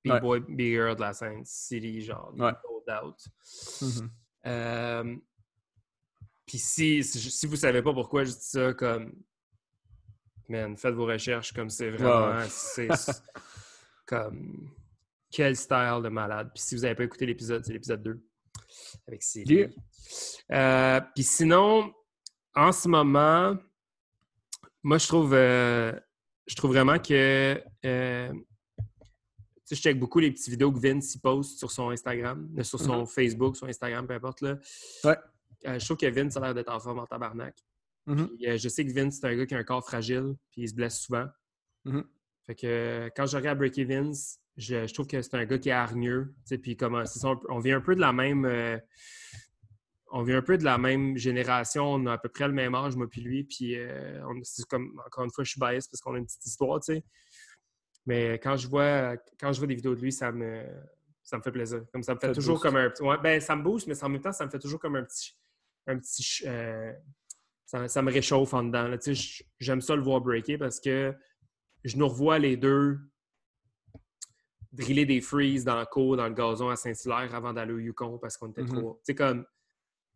Ouais. B-boy, B-girl de la scène, City, genre, Ouais. no doubt. Mhm. Euh, Puis si, si, vous savez pas pourquoi je dis ça, comme, man, faites vos recherches, comme c'est vraiment, ouais. c'est *laughs* comme, quel style de malade. Puis si vous n'avez pas écouté l'épisode, c'est l'épisode 2 avec. Yeah. Euh, Puis sinon, en ce moment, moi, je trouve, euh, je trouve vraiment que. euh, tu sais, je check beaucoup les petites vidéos que Vince y poste sur son Instagram, euh, sur son Facebook, sur Instagram, peu importe. Là. Ouais. Euh, je trouve que Vince a l'air d'être en forme en tabarnak. Mhm. Puis, euh, je sais que Vince, c'est un gars qui a un corps fragile, puis il se blesse souvent. Mhm. Fait que quand je regarde Breaky Vince, je, je trouve que c'est un gars qui est hargneux. Puis ça, on, on vient un peu de la même. euh, on vient un peu de la même génération, on a à peu près le même âge, moi puis lui. Puis euh, comme encore une fois, je suis biased parce qu'on a une petite histoire, tu sais. Mais quand je vois quand je vois des vidéos de lui, ça me ça me fait plaisir. Comme ça me fait Ça toujours booste. comme un petit. Ouais, ben ça me booste, mais en même temps, ça me fait toujours comme un petit. Un petit euh, ça, ça me réchauffe en dedans. J'aime ça le voir breaker parce que je nous revois les deux driller des freezes dans le cours, dans le gazon à Saint-Hilaire avant d'aller au Yukon parce qu'on était Mhm. trop. Tu sais, comme.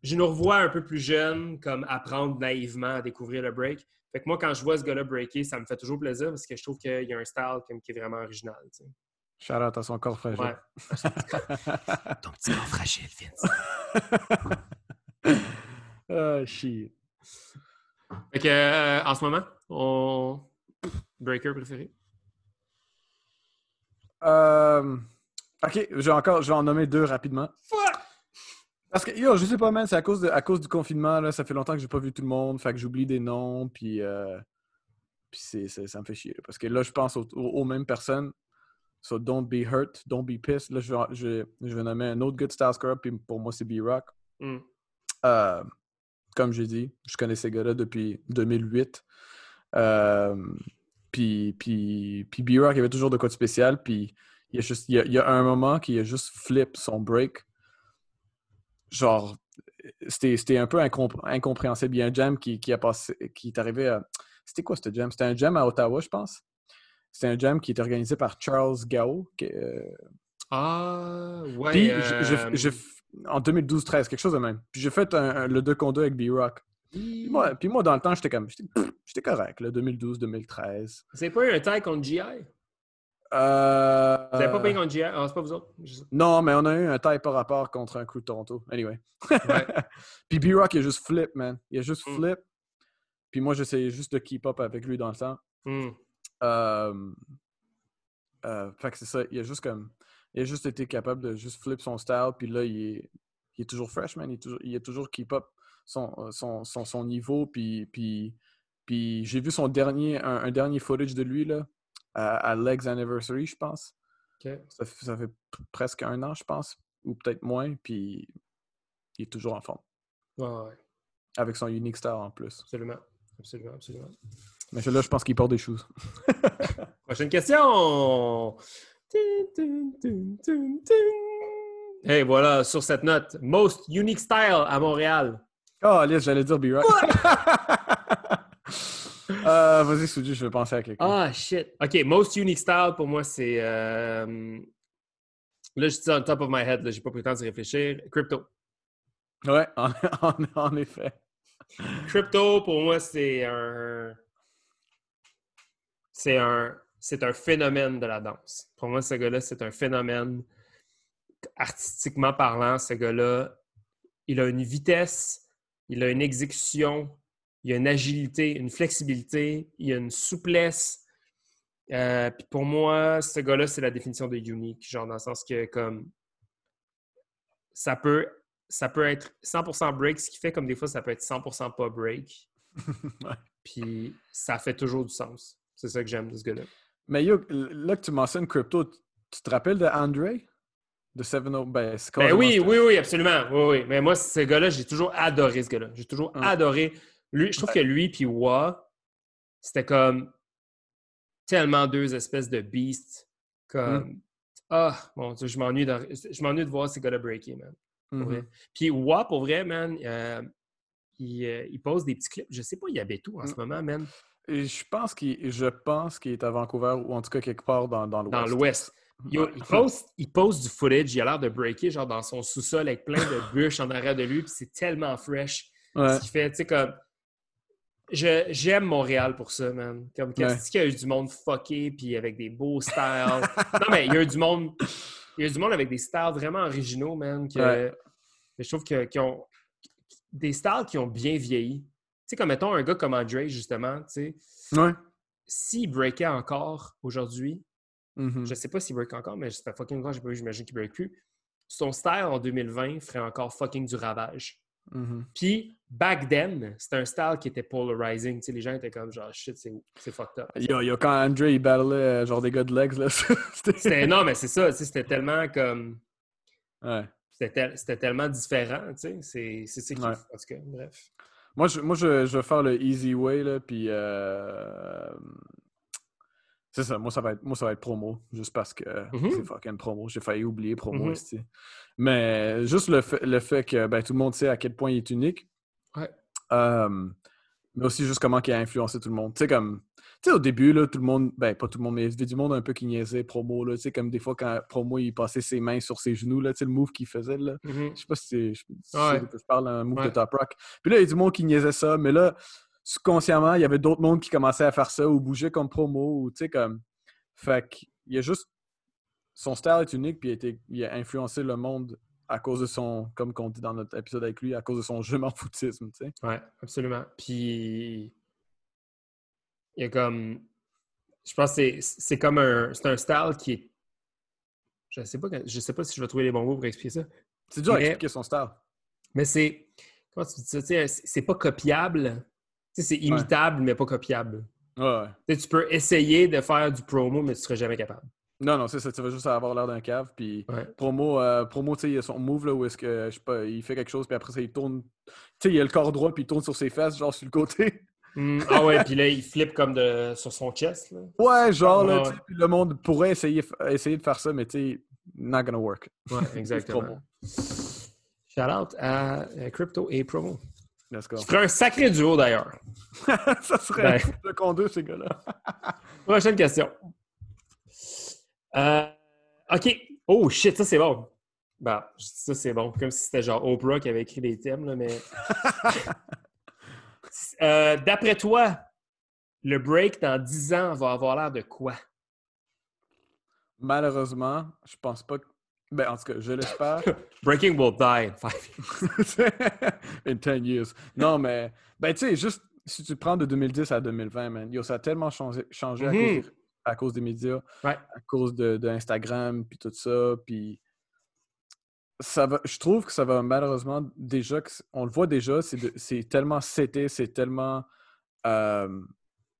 Je nous revois un peu plus jeune, comme apprendre naïvement à découvrir le break. Fait que moi, quand je vois ce gars-là breaker, ça me fait toujours plaisir parce que je trouve qu'il y a un style comme, qui est vraiment original. tu sais. Shout out à son corps fragile. Ouais. *laughs* Ton petit corps fragile, Vince. *laughs* Ah, shit. Fait que, euh, en ce moment, on. Breaker préféré? Euh, ok, je vais encore, je vais en nommer deux rapidement. Parce que, yo, je sais pas, man, c'est à cause, de, à cause du confinement, là, ça fait longtemps que j'ai pas vu tout le monde, fait que j'oublie des noms, puis, euh, puis c'est, c'est- ça me fait chier. là. parce que là, je pense aux, aux- mêmes personnes. So, don't be hurt, don't be pissed. Là, je vais, je, vais- je vais nommer un autre good style scorer, puis pour moi, c'est B-Rock. Hmm. Euh, comme j'ai dit, je connais ces gars-là depuis 2008. Euh, puis, puis, puis B-Rock, il y avait toujours de quoi de spécial. Puis il y a, juste, il y a, il y a un moment qui a juste flip son break. Genre, c'était c'était un peu incomp- incompréhensible. Il y a un jam qui, qui a passé, qui est arrivé à. C'était quoi ce jam? C'était un jam à Ottawa, je pense. C'était un jam qui était organisé par Charles Gao. qui est, euh, Ah, ouais. Puis, euh, en 2012-13, quelque chose de même. Puis j'ai fait un- un- le 2 contre 2 avec B-Rock. Puis moi, puis moi, dans le temps, j'étais comme. J'étais correct, là, 2012-2013. Vous pas eu un tag contre GI? Euh, Vous avez pas payé contre GI? Ah, c'est pas vous autres? Non, mais on a eu un taille par rapport contre un crew de Toronto. Anyway. Ouais. *laughs* Puis B-Rock, il a juste flip, man. Il a juste Mm. flip. Puis moi, j'essayais juste de keep up avec lui dans le temps. Hmm. Euh, euh, fait que c'est ça. Il a juste comme. Il a juste été capable de juste flip son style. Puis là, il est, il est toujours fresh, man. Il, est toujours, il a toujours keep up son, euh, son, son, son niveau. Puis, puis, puis j'ai vu son dernier, un, un dernier footage de lui, là, à, à Legs Anniversary, je pense. Ça, fait- ça fait p- presque un an, je pense. Ou peut-être moins. Puis il est toujours en forme. Ouais, Avec son unique style en plus. absolument. Absolument, absolument. Mais là, je pense qu'il porte des choses. *laughs* Prochaine question! Tin. Hey, voilà, sur cette note, Most Unique Style à Montréal. Oh, Alice, j'allais dire B-Rock. *laughs* Euh, Vas-y, Suji, je vais penser à quelqu'un. Ah, shit. OK, Most Unique Style, pour moi, c'est... euh, Là, je dis on top of my head, là, j'ai pas pris le temps d'y réfléchir. Crypto. Ouais, *laughs* en, en- en effet. Crypto, pour moi, c'est un. C'est un. C'est un phénomène de la danse. Pour moi, ce gars-là, c'est un phénomène. Artistiquement parlant, ce gars-là, il a une vitesse, il a une exécution, il a une agilité, une flexibilité, il a une souplesse. Euh, puis pour moi, ce gars-là, c'est la définition de unique. Genre, dans le sens que, comme. Ça peut ça peut être 100% break, ce qui fait comme des fois, ça peut être 100% pas break. *laughs* Ouais. Puis ça fait toujours du sens. C'est ça que j'aime de ce gars-là. Mais yo, là que tu mentionnes crypto, tu te rappelles de Andre? De Seven O... Ben, Ben oui, oui, oui, absolument. Oui, oui. Mais moi, ce gars-là, j'ai toujours adoré ce gars-là. J'ai toujours Hum. adoré. Lui, je trouve que lui puis Wa, c'était comme tellement deux espèces de beasts. Comme Ah, mon Dieu, je m'ennuie de, je m'ennuie de voir ces gars-là breaker, man. Mhm. vrai. Puis Wa, pour vrai, man, euh, il, euh, il pose des petits clips. Je sais pas, il habite où en ce Mm. moment, man? Et je pense qu'il je pense qu'il est à Vancouver ou en tout cas quelque part dans, dans l'Ouest. Dans l'Ouest. Il, pose, il pose du footage, il a l'air de breaker, genre dans son sous-sol avec plein de *laughs* bûches en arrière de lui, puis c'est tellement fresh. Ouais. Ce qui fait, tu sais, comme. J'aime Montréal pour ça, man. Comme, qu'est-ce qu'il y a eu du monde fucké, puis avec des beaux styles? non, mais il y a eu du monde. Il y a eu du monde avec des styles vraiment originaux, man. Que, Ouais. je trouve que, ont. Des styles qui ont bien vieilli. Tu sais, comme mettons un gars comme Andre, justement, tu sais, Ouais. s'il breakait encore aujourd'hui, Mhm. je sais pas s'il break encore, mais ça fait fucking longtemps que j'ai pas vu, j'imagine qu'il break plus. Son style en 2020 ferait encore fucking du ravage. Mhm. Puis, back then, c'était un style qui était polarizing. Tu sais, les gens étaient comme genre shit, c'est c'est fucked up. Yo, yo, quand Andre il battlait euh, genre des gars de legs, là, *laughs* c'était. Non, mais c'est ça, c'était tellement comme. Ouais. C'était tel- c'était tellement différent, tu sais. C'est c'est ça qui. Ouais. En tout cas, bref. Moi, je, moi je, je vais faire le easy way, là, puis. euh, C'est ça, moi ça, va être, moi, ça va être promo, juste parce que Mhm. c'est fucking promo. J'ai failli oublier promo, Mhm. esti. Mais juste le fait, le fait que ben, tout le monde sait à quel point il est unique. Ouais. Euh, mais aussi juste comment il a influencé tout le monde. Tu sais, comme. Tu sais, au début, là, tout le monde, ben pas tout le monde, mais il y avait du monde un peu qui niaisait promo, là. Tu sais, comme des fois quand promo il passait ses mains sur ses genoux, là, tu sais, le move qu'il faisait, là. Mhm. Je sais pas si c'est je- si Ouais. je parle, un move Ouais. de top rock. Puis là, il y a du monde qui niaisait ça, mais là, consciemment, il y avait d'autres mondes qui commençaient à faire ça ou bouger comme promo, ou tu sais, comme. Fait qu'il y a juste. Son style est unique, puis il a, été- il a influencé le monde à cause de son, comme on dit dans notre épisode avec lui, à cause de son je m'en foutisme, tu sais. Ouais, absolument. Puis, il y a comme. Je pense que c'est- comme un. C'est un style qui est. Je sais pas, je sais pas si je vais trouver les bons mots pour expliquer ça. C'est dur à expliquer son style. Mais c'est. Comment tu dis ça? C'est pas copiable. C'est imitable, mais pas copiable. Ouais. Tu peux essayer de faire du promo, mais tu seras jamais capable. Non, non, c'est ça. Tu vas juste avoir l'air d'un cave. Puis Ouais. promo, euh, promo tu sais, il y a son move là, où est-ce que, je sais pas, il fait quelque chose, puis après ça, il tourne. Tu sais, il a le corps droit, puis il tourne sur ses fesses, genre sur le côté. Hmm, ah ouais, puis là, il flippe comme de, sur son chest. Là. Ouais, genre, là, Ouais, le monde pourrait essayer, essayer de faire ça, mais tu sais, not gonna work. Ouais, *laughs* exactement. promo. Shout Shout out à euh, Crypto et Promo. Qui ferait un sacré duo d'ailleurs. *laughs* ça serait Ben. le con deux, ces gars-là. *laughs* Prochaine question. Euh, OK. Oh shit, ça c'est bon. Bah, ça c'est bon. Comme si c'était genre Oprah qui avait écrit des thèmes, là, mais. *laughs* Euh, D'après toi, le break dans 10 ans va avoir l'air de quoi? Malheureusement, je pense pas que. Ben, en tout cas, je l'espère. *laughs* Breaking will die in five years. *laughs* In 10 years. Non, mais, ben, tu sais, juste si tu prends de 2010 à 2020, man, yo, ça a tellement changé, changé à, Mhm. cause des, à cause des médias, Ouais. à cause de, de Instagram, puis tout ça, puis ça va, je trouve que ça va malheureusement déjà, on le voit déjà, c'est tellement seté, c'est tellement euh,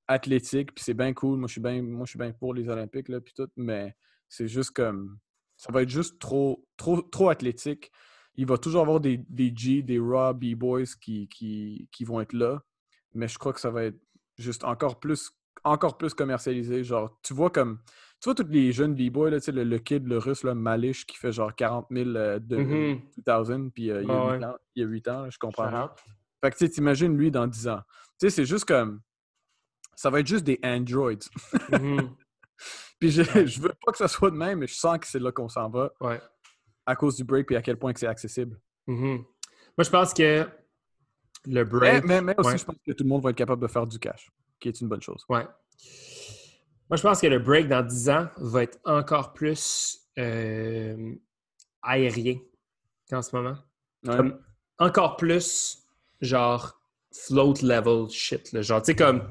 athlétique, puis c'est bien cool. Moi, je suis bien, moi, je suis bien pour les Olympiques, là, puis tout, mais c'est juste comme, ça va être juste trop, trop, trop athlétique. Il va toujours avoir des, des G, des Raw B-Boys qui, qui, qui vont être là, mais je crois que ça va être juste encore plus, encore plus commercialisé. Genre, tu vois comme, tu vois tous les jeunes B-Boys, là, tu sais, le, le kid, le russe, là, Malish, qui fait genre 40 000 euh, de, Mhm. 2000, puis euh, il, y a Ah 8 ouais. ans, il y a 8 ans, là, je comprends. Rien. Fait que tu t'imagines lui dans 10 ans. Tu sais, c'est juste comme. Ça va être juste des androids. Mhm. *laughs* Puis je, Ouais. je veux pas que ça soit de même, mais je sens que c'est là qu'on s'en va Ouais. à cause du break et à quel point que c'est accessible. Mhm. Moi, je pense que le Mais, break. mais, mais aussi, ouais. je pense que tout le monde va être capable de faire du cash, qui est une bonne chose. Ouais. Moi, je pense que le break dans 10 ans va être encore plus euh, aérien qu'en ce moment. Ouais. Comme encore plus, genre, float level shit. là. Genre, tu sais, comme.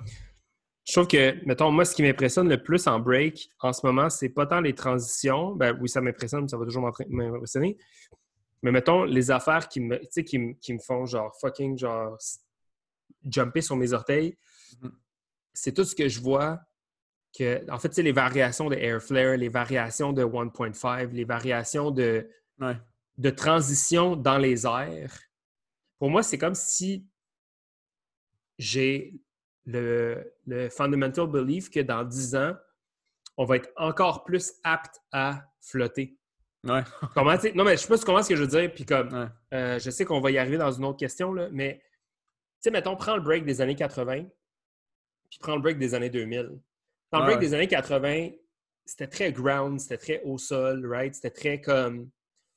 Je trouve que, mettons, moi, ce qui m'impressionne le plus en break en ce moment, c'est pas tant les transitions. Ben oui, ça m'impressionne, ça va toujours m'impressionner. Mais mettons, les affaires qui me, tu sais, qui, me- qui me font genre fucking genre jumper sur mes orteils, Mhm. c'est tout ce que je vois que, en fait, tu sais, les variations de air flare, les variations de 1.5, les variations de, Ouais. de transition dans les airs. Pour moi, c'est comme si j'ai le, le fundamental belief que dans 10 ans, on va être encore plus apte à flotter. Ouais. Comment, non, mais je sais pas si tu comprends ce que je veux dire. Puis comme, Ouais. euh, je sais qu'on va y arriver dans une autre question, là, mais tu sais, mettons, prends le break des années 80, puis prends le break des années 2000. Dans le break ouais. des années 80, c'était très ground, c'était très au sol, right? C'était très comme. Tu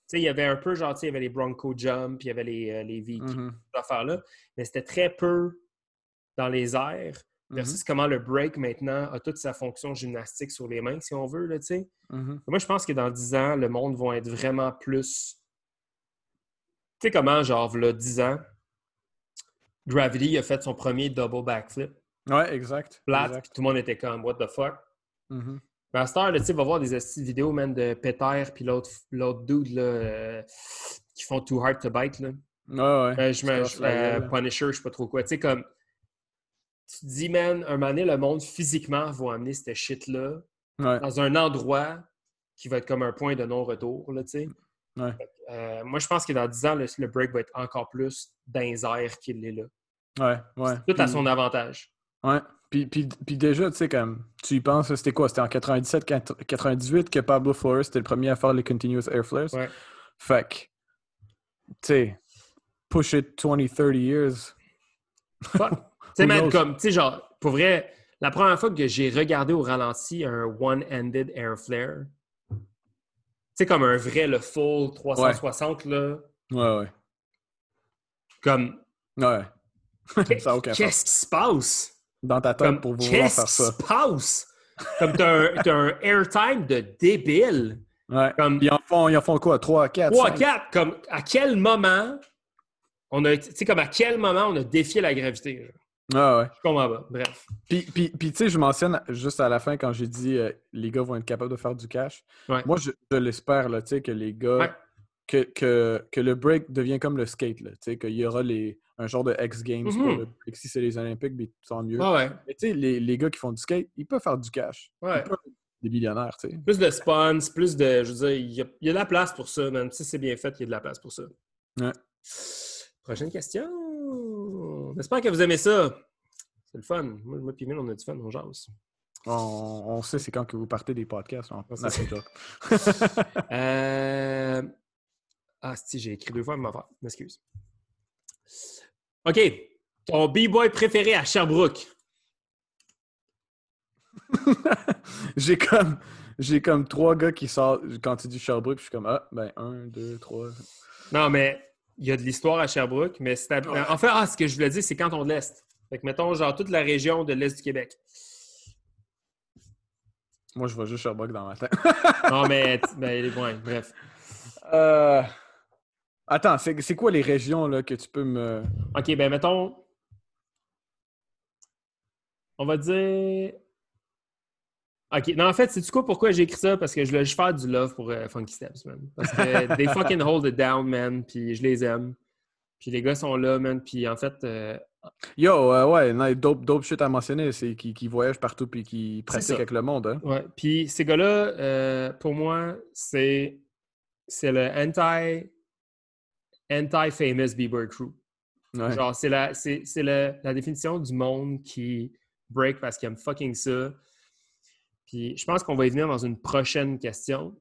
sais, il y avait un peu, genre, tu sais, il y avait les Bronco Jump, puis il y avait les, euh, les Mhm. ces affaires-là, mais c'était très peu dans les airs, versus Mhm. comment le break maintenant a toute sa fonction gymnastique sur les mains, si on veut, là, tu sais. Mhm. Moi, je pense que dans 10 ans, le monde va être vraiment plus. Tu sais comment, genre, là, 10 ans, Gravity a fait son premier double backflip, Ouais, exact. flat, exact. puis tout le monde était comme, what the fuck? Mhm. Mais à cette heure, là, tu sais, va voir des vidéos, man, de Peter, puis l'autre dude, là, euh, qui font Too Hard to Bite, là. Ouais, ouais. Euh, je me, euh, gueule. Punisher, je sais pas trop quoi. Tu sais, comme. Tu te dis, man, un moment donné, le monde physiquement va amener cette shit-là Ouais. dans un endroit qui va être comme un point de non-retour, là, tu sais. Ouais. Euh, moi, je pense que dans 10 ans, le, le break va être encore plus dans les airs qu'il est là. Ouais, ouais. Tout à son avantage. Ouais. Puis, puis, puis déjà, tu sais, comme tu y penses, c'était quoi? C'était en 97, 98 que Pablo Flores était le premier à faire les continuous air flares. Ouais. Fait que, tu sais, push it 20, 30 years. Fuck. Tu sais, knows? comme, tu sais, genre, pour vrai, la première fois que j'ai regardé au ralenti un one-handed air flare, tu sais, comme un vrai, le full 360, là, Ouais, ouais. comme, Ouais. qu'est-ce *laughs* qui se passe? Dans ta tête Comme, pour vouloir qu'est-ce faire qui ça. se passe? Comme, t'as un, un airtime de débile. Ouais. Comme, Ils en font, ils en font quoi? 3, 4, 3, 5? 4, comme, à quel moment on a, comme à quel moment on a défié la gravité? genre? Ouais, ouais. Je comprends pas. Bref. Puis, puis, puis tu sais, je mentionne juste à la fin quand j'ai dit euh, les gars vont être capables de faire du cash. Ouais. Moi, je, je l'espère, là, tu sais, que les gars, Ouais. que, que, que le break devient comme le skate, là, tu sais, qu'il y aura les, un genre de X Games pour le break. Si c'est les Olympiques, ben, tant mieux. Ouais. Mais tu sais, les, les gars qui font du skate, ils peuvent faire du cash. Ouais. Ils peuvent être des millionnaires, tu sais. Plus de spawns, plus de. Je veux dire, il y a, il y a de la place pour ça, même si c'est bien fait, il y a de la place pour ça. Ouais. Prochaine question. J'espère que vous aimez ça. C'est le fun. Moi, moi et Mille, on a du fun, on jase. On, on sait c'est quand que vous partez des podcasts. On, Ouais, c'est on- ça. *laughs* Euh, Ah, si, j'ai écrit deux fois ma affaire. M'excuse. OK. Ton B-boy préféré à Sherbrooke? *laughs* j'ai comme j'ai comme trois gars qui sortent quand tu dis Sherbrooke, je suis comme ah ben un, deux, trois. Non, mais il y a de l'histoire à Sherbrooke, mais c'est en fait, ah, ce que je voulais dire, c'est canton de l'Est. Fait que mettons genre toute la région de l'Est du Québec. Moi, je vois juste Sherbrooke dans ma tête. *laughs* non, mais *laughs* ben, ouais, bref. Euh... Attends, c'est quoi les régions là, que tu peux me. OK, ben mettons. On va dire. OK. Non, en fait, c'est du quoi? Pourquoi j'ai écrit ça? Parce que je voulais juste faire du love pour euh, Funky Steps, man. Parce que *laughs* they fucking hold it down, man. Puis je les aime. Puis les gars sont là, man. Puis en fait. Euh, Yo, euh, ouais, dope, dope shit à mentionner, c'est qu'ils voyagent partout puis qui pratiquent avec le monde. Hein? Ouais. Puis ces gars-là, pour moi, c'est c'est le anti anti-famous B-Boy crew. Genre, c'est la, la, la définition du monde qui break parce qu'il aime fucking ça puis je pense qu'on va y venir dans une prochaine question.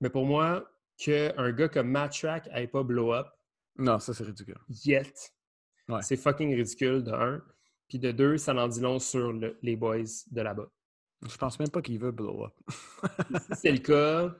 Mais pour moi, qu'un gars comme Matt Track n'ait pas blow up. Non, ça c'est ridicule. Yet. C'est fucking ridicule, de un. Puis de deux, ça en dit long sur les boys de là-bas. Je pense même pas qu'il veut blow up. si c'est le cas,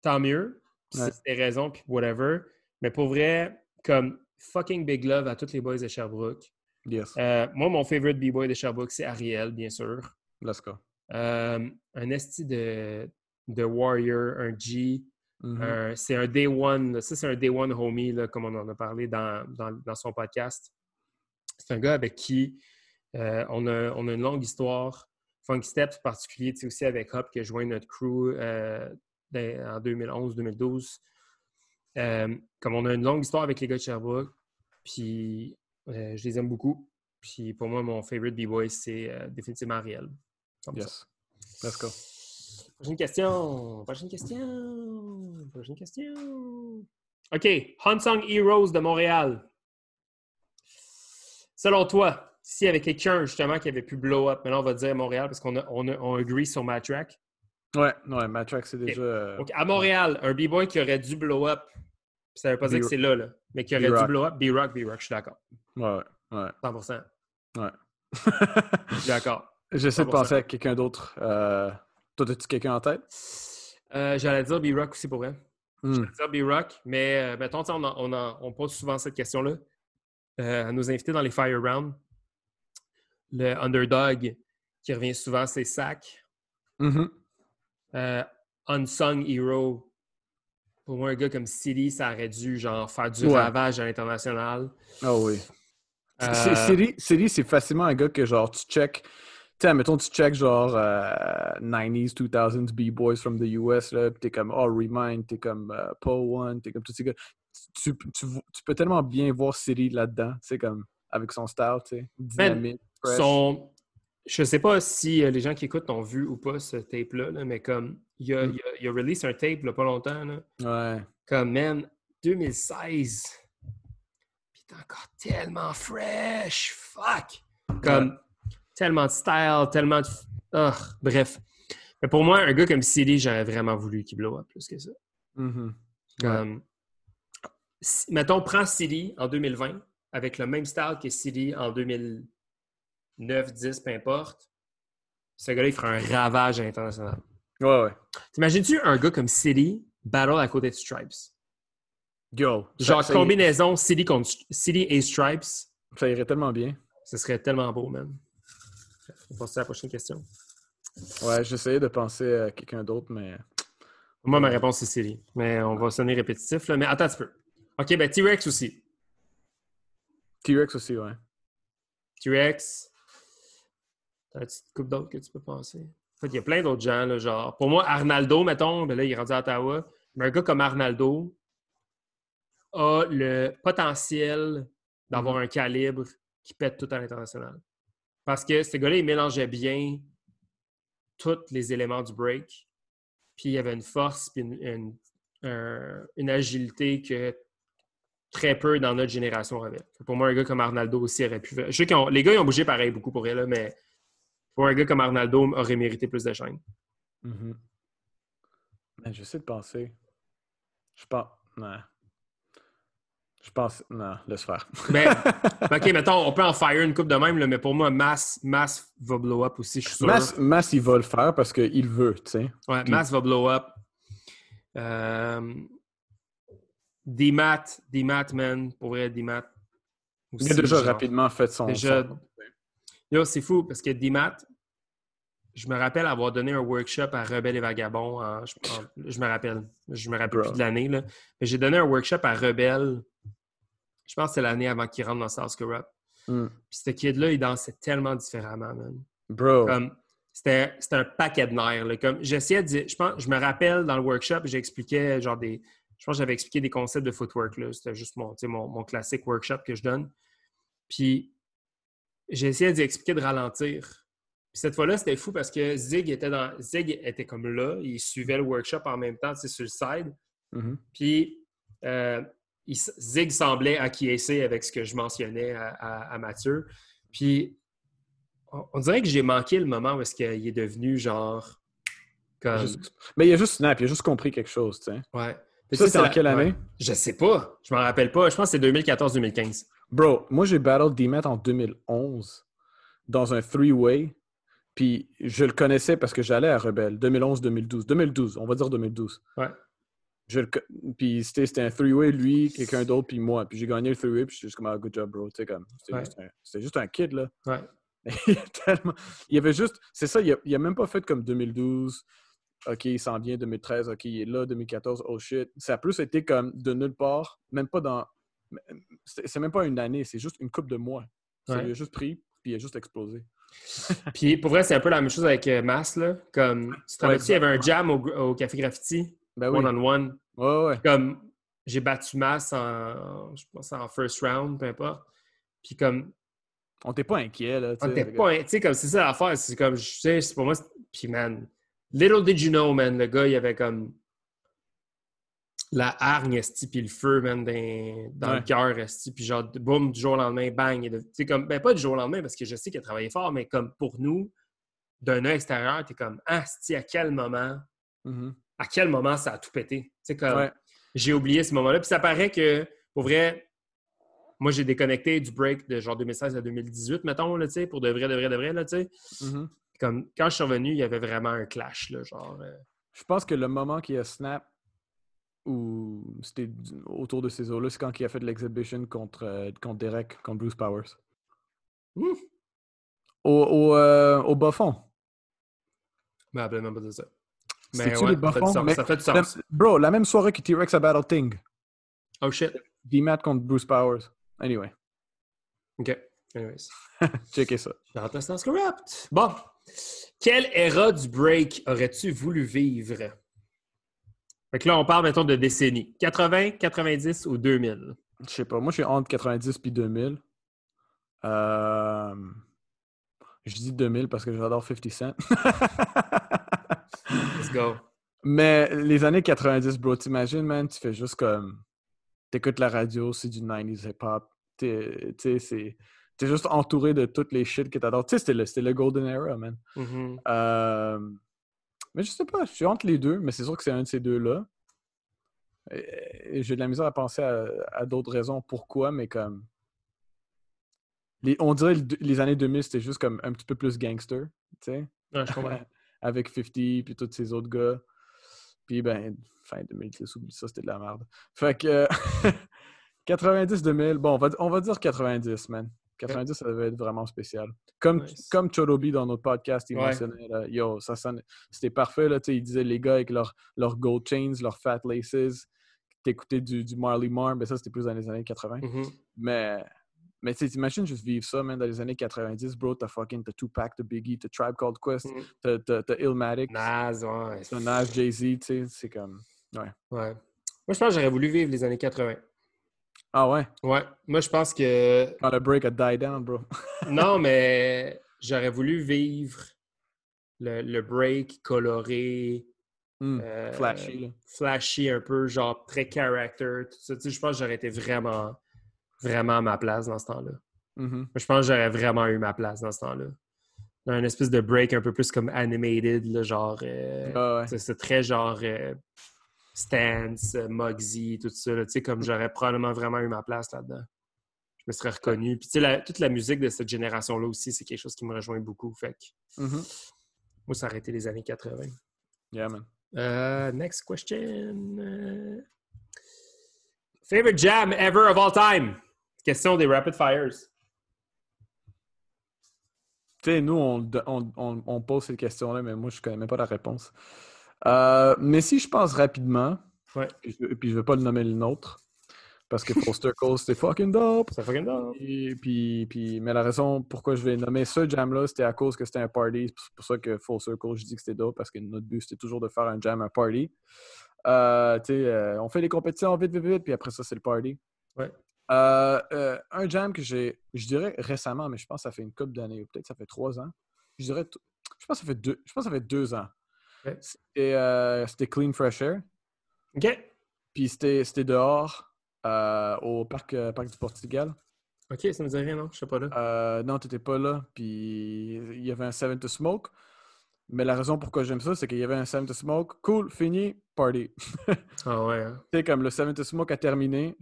tant mieux. c'est des raisons, puis whatever. Mais pour vrai, comme fucking big love à tous les boys de Sherbrooke. Yes. Euh, moi, mon favorite B-boy de Sherbrooke, c'est Ariel, bien sûr. Let's go. Euh, un esti de, de Warrior, un G. Mm-hmm. c'est un Day One. Ça, c'est un Day One homie, là, comme on en a parlé dans, dans, son podcast. C'est un gars avec qui euh, on, a, on, a, une longue histoire. Funky Steps, en particulier, aussi avec Hop qui a joint notre crew euh, en 2011-2012. comme on a une longue histoire avec les gars de Sherbrooke, puis je les aime beaucoup. Puis pour moi, mon favorite B-boy, c'est définitivement Ariel. Yes. Let's go. Prochaine question. Prochaine question. Prochaine question. OK. Hansung Heroes de Montréal. Selon toi, s'il y avait quelqu'un justement qui avait pu blow up, maintenant on va dire Montréal parce qu'on a, on a, on agree sur Matrack. Ouais, ouais, Matrack c'est déjà. Euh, Donc à Montréal, un B-boy qui aurait dû blow up, ça ne veut pas dire que c'est là, là, mais qui aurait dû blow up, B-Rock, B-Rock, je suis d'accord. Ouais, ouais. 100%. Ouais. je suis d'accord. J'essaie de penser à quelqu'un d'autre. Euh... Toi, as-tu quelqu'un en tête? Euh, J'allais dire B-Rock aussi pour vrai. Hmm. J'allais dire B-Rock, mais euh, mettons, on, on, on, pose souvent cette question-là euh, à nos invités dans les Fire Round. Le underdog qui revient souvent, c'est Sac. Mm-hmm. Euh, unsung Hero. Pour moi, un gars comme City, ça aurait dû genre, faire du ravage à l'international. Oh oui. City, c'est facilement un gars que genre tu check sais, mettons, tu check genre 90s, 2000s B-Boys from the US, là, t'es comme, oh, Remind, t'es comme uh, Paul One, t'es comme tous ces gars. Tu, tu, tu, peux tellement bien voir City là-dedans, tu sais, comme, avec son style, tu sais, dynamique, fresh. Son... Je sais pas si euh, les gens qui écoutent ont vu ou pas ce tape-là, mais comme, il a, mm. il, a, il a release un tape, là, pas longtemps, là. Ouais. Comme, man, 2016. Puis t'es encore tellement fresh. Fuck! Comme, tellement de style, tellement de. Oh, bref. Mais pour moi, un gars comme City, j'aurais vraiment voulu qu'il blow up plus que ça. Mm-hmm. mettons, prends City en 2020 avec le même style que City en 2009, 10, peu importe. Ce gars-là, il fera un ravage à l'international. Ouais, ouais. T'imagines-tu un gars comme City battle à côté de Stripes? Yo. Genre combinaison City, contre, et Stripes. Ça irait tellement bien. Ce serait tellement beau, man. On passe à la prochaine question. Ouais, j'essayais de penser à quelqu'un d'autre, mais. Moi, ma réponse, c'est Siri. Mais on va sonner répétitif. Là. Mais attends un petit peu. OK, ben T-Rex aussi. T-Rex aussi, ouais. T-Rex. T'as une petite coupe d'autres que tu peux penser? En fait, il y a plein d'autres gens, là, genre. Pour moi, Arnaldo, mettons, ben là, il est rendu à Ottawa. Mais un gars comme Arnaldo a le potentiel d'avoir mm-hmm. un calibre qui pète tout à l'international. Parce que ce gars-là, il mélangeait bien tous les éléments du break. Puis il y avait une force puis une, agilité que très peu dans notre génération avaient. Pour moi, un gars comme Arnaldo aussi aurait pu. Je sais que les gars, ils ont bougé pareil beaucoup pour elle, mais pour un gars comme Arnaldo, aurait mérité plus de chaîne. Mm-hmm. J'essaie de penser. Je pense. Je pense. Non, laisse faire. Mais, *laughs* ok, mettons, on peut en fire une coupe de même, là, mais pour moi, Mass, Mass va blow up aussi, je suis sûr. Mass, Mass, il va le faire parce qu'il veut, tu sais. Ouais, Mass va blow up. Euh, D-Mat, D-Mat, man, pour vrai, D-Mat. Il a déjà genre. rapidement fait son. Déjà- son- c'est fou parce que D-Mat, je me rappelle avoir donné un workshop à Rebelle et Vagabond. je, me rappelle. Je me rappelle Bro. plus de l'année. Mais j'ai donné un workshop à Rebelle. Je pense que c'est l'année avant qu'il rentre dans South Rap. Hmm. Puis ce kid-là, il dansait tellement différemment, man. Bro. Comme, c'était, c'était un paquet de nerfs. là. Comme, j'essayais de dire- je pense, je me rappelle dans le workshop, j'expliquais genre des, je pense que j'avais expliqué des concepts de footwork. là. C'était juste mon, mon, mon classique workshop que je donne. Puis, essayé d'expliquer de ralentir. Puis cette fois-là, c'était fou parce que Zig était dans, Zig était comme là, il suivait le workshop en même temps, c'est sur le side. Mhm. Puis, euh, il Zig semblait acquiescer avec ce que je mentionnais à, à- à Mathieu. Puis, on, on dirait que j'ai manqué le moment où est-ce qu'il est devenu genre. Comme. Mais il a juste snap, il a juste compris quelque chose, tu sais. Ouais. Ça, c'est en quelle année? ouais. Je sais pas. Je m'en rappelle pas. Je pense que c'est 2014-2015. Bro, moi j'ai battle D-Met en 2011 dans un three-way. Puis je le connaissais parce que j'allais à Rebelle, 2011-2012. 2012, on va dire 2012. Ouais. Je le co- Puis c'était un three-way, lui, quelqu'un d'autre, puis moi. Puis j'ai gagné le three-way, puis suis juste comme, ah, good job, bro. Comme, c'était Ouais. juste, un- juste un kid, là. Ouais. *laughs* il, y a tellement... il y avait juste, c'est ça, il a, il a même pas fait comme 2012. OK, il s'en vient 2013, OK, il est là, 2014, oh shit. Ça a plus été comme de nulle part, même pas dans. C'est même pas une année, c'est juste une coupe de mois. Ça Ouais. lui a juste pris, puis il a juste explosé. Puis pour vrai, c'est un peu la même chose avec euh, Mass. Là. Comme, tu te rappelles, il y avait un jam au, au Café Graffiti, Ben oui. one-on-one. Ouais, ouais. Comme, j'ai battu Mass en, je pense, en first round, peu importe. Puis comme, On t'est pas inquiet, là. tu on le pas... Tu sais, comme, c'est ça l'affaire. C'est comme, je sais, c'est pour moi... Puis man, little did you know, man, le gars, il avait comme la hargne, esti, puis le feu, man, dans, dans Ouais. le cœur, esti, puis genre, boum, du jour au lendemain, bang. Tu sais, comme, ben pas du jour au lendemain, parce que je sais qu'il a travaillé fort, mais comme pour nous, d'un œil extérieur, t'es comme, ah, esti, à quel moment, Mhm. À quel moment ça a tout pété? Comme, Ouais. j'ai oublié ce moment-là. Puis ça paraît que, pour vrai, moi, j'ai déconnecté du break de genre 2016 à 2018, mettons, là, pour de vrai, de vrai, de vrai, là, tu sais. Mhm. Comme, quand je suis revenu, il y avait vraiment un clash, là, genre... euh, Je pense que le moment qu'il a snap, ou c'était autour de ces eaux-là, c'est quand il a fait de l'exhibition contre, euh, contre Derek, contre Bruce Powers. Au, au, euh, au bas fond. Me rappelle même pas de ça. C'était-tu ouais, les ça, sens, Mais ça fait du La- sens. bro, la même soirée que T-Rex a Battle Thing. Oh shit. D-Mat contre Bruce Powers. Anyway, OK. Anyways. *laughs* checkez ça. Corrupt. Bon. Quelle era du break aurais-tu voulu vivre? Fait que là, on parle, mettons, de décennies. 80, 90 ou 2000? Je sais pas, moi je suis entre 90 puis 2000. Euh, Je dis 2000 parce que j'adore 50 Cent. *laughs* Let's go. Mais les années 90, bro, t'imagines, man, tu fais juste comme. T'écoutes la radio, c'est du 90s hip-hop. T'es- juste entouré de toutes les shit que t'adores. Tu sais, c'était le, Golden Era, man. Mhm. Euh, Mais je sais pas, je suis entre les deux, mais c'est sûr que c'est un de ces deux-là. J'ai de la misère à penser à, à d'autres raisons pourquoi, mais comme. Les, on dirait le- les années 2000, c'était juste comme un petit peu plus gangster, tu sais, Ouais, je comprends. *laughs* avec 50 puis tous ces autres gars. Puis ben, fin 2010, oublie ça, c'était de la merde. Fait que *laughs* 90-2000, bon, on va, on va dire 90, man. 90, ça devait être vraiment spécial. Comme, Nice. comme Chorobi dans notre podcast, il Ouais. mentionnait, là, yo, ça sonne- c'était parfait, là, tu sais, il disait les gars avec leurs gold chains, leurs fat laces, t'écoutais du, du Marley Marr, mais ça, c'était plus dans les années 80. Mhm. Mais, mais tu sais, t'imagines juste vivre ça, man, dans les années 90, bro, t'as fucking, t'as Tupac, t'as Biggie, t'as Tribe Called Quest, Mhm. t'as- t'as t'as Illmatic, Nas, ouais. t'as Nas, Jay-Z, tu sais, c'est comme... Ouais. Moi, je pense que j'aurais voulu vivre les années 80. Ah ouais? Ouais. Moi, je pense que. Quand le break a die down, bro. *laughs* Non, mais j'aurais voulu vivre le, le break coloré, Hmm, euh, Flashy, là. flashy un peu, genre très character, tout ça. Tu sais, je pense que j'aurais été vraiment, vraiment à ma place dans ce temps-là. Mhm. Je pense que j'aurais vraiment eu ma place dans ce temps-là. Dans une espèce de break un peu plus comme animated, là, genre. euh, Ah ouais. c'est- très genre. euh, Stance, euh, Muggsy, tout ça. Tu sais, comme j'aurais probablement vraiment eu ma place là-dedans. Je me serais reconnu. Puis, tu sais, toute la musique de cette génération-là aussi, c'est quelque chose qui me rejoint beaucoup. Fait que Mhm. moi, ça aurait été les années 80. Yeah, man. Uh, next question. Uh, favorite jam ever of all time? Question des rapid fires. Tu sais, nous, on, on, on, on pose ces questions-là, mais moi, je connais même pas la réponse. Euh, mais si je pense rapidement, Ouais. je, puis je vais pas le nommer le nôtre, parce que Full Circle, c'était fucking dope. Ça fucking dope. Et puis, puis, mais la raison pourquoi je vais nommer ce jam-là, c'était à cause que c'était un party. C'est pour ça que Full Circle, je dis que c'était dope, parce que notre but, c'était toujours de faire un jam, un party. Euh, tu sais, euh, on fait les compétitions vite, vite, vite, puis après ça, c'est le party. Ouais. Euh, euh, un jam que j'ai, je dirais récemment, mais je pense que ça fait une couple d'années, ou peut-être ça fait trois ans. Je dirais, je pense que ça fait deux, je pense que ça fait deux ans. C'était, euh, c'était Clean Fresh Air. OK. Puis c'était, dehors, au parc, parc du Portugal. OK, ça me dit rien, non? Je sais pas là. Non, t'étais pas là. Puis il y avait un Seven to Smoke. Mais la raison pourquoi j'aime ça, c'est qu'il y avait un Seven to Smoke. Cool, fini, party. tu *laughs* Ah ouais. hein. sais, comme le Seven to Smoke a terminé,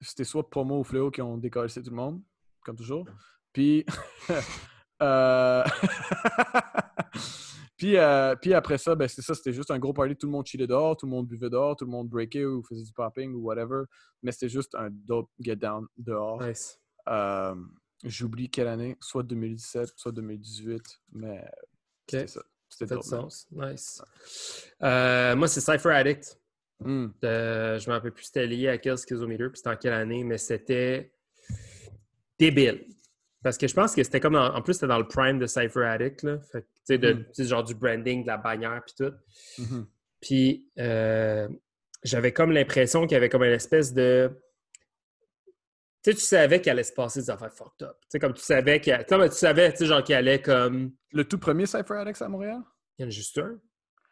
c'était soit Promo ou Fléau qui ont décollé tout le monde, comme toujours. Puis. *laughs* euh, *laughs* puis, euh, puis après ça, ben, c'est ça, c'était juste un gros party. Tout le monde chillait dehors, tout le monde buvait dehors, tout le monde breakait ou faisait du popping ou whatever. Mais c'était juste un dope get down dehors. Nice. Euh, J'oublie quelle année, soit 2017, soit 2018, mais c'était ça. Ça C'était dope, sens. Nice. Euh, moi, c'est Cypher Addict. Hmm. Euh, je me rappelle plus c'était lié à quel schizometer, puis c'était en quelle année, mais c'était débile. Parce que je pense que c'était comme, dans- en plus, c'était dans le prime de Cypher Addict, là. Fait que, de- Mm. sais, genre du branding, de la bannière, puis tout. Mhm. Puis euh, j'avais comme l'impression qu'il y avait comme une espèce de. Tu sais, tu savais qu'il allait se passer des affaires fucked up. Tu sais, comme tu savais qu'il y a- comme tu savais, tu sais, genre qu'il allait comme. Le tout premier Cypher Alex à Montréal? Il y en a juste un.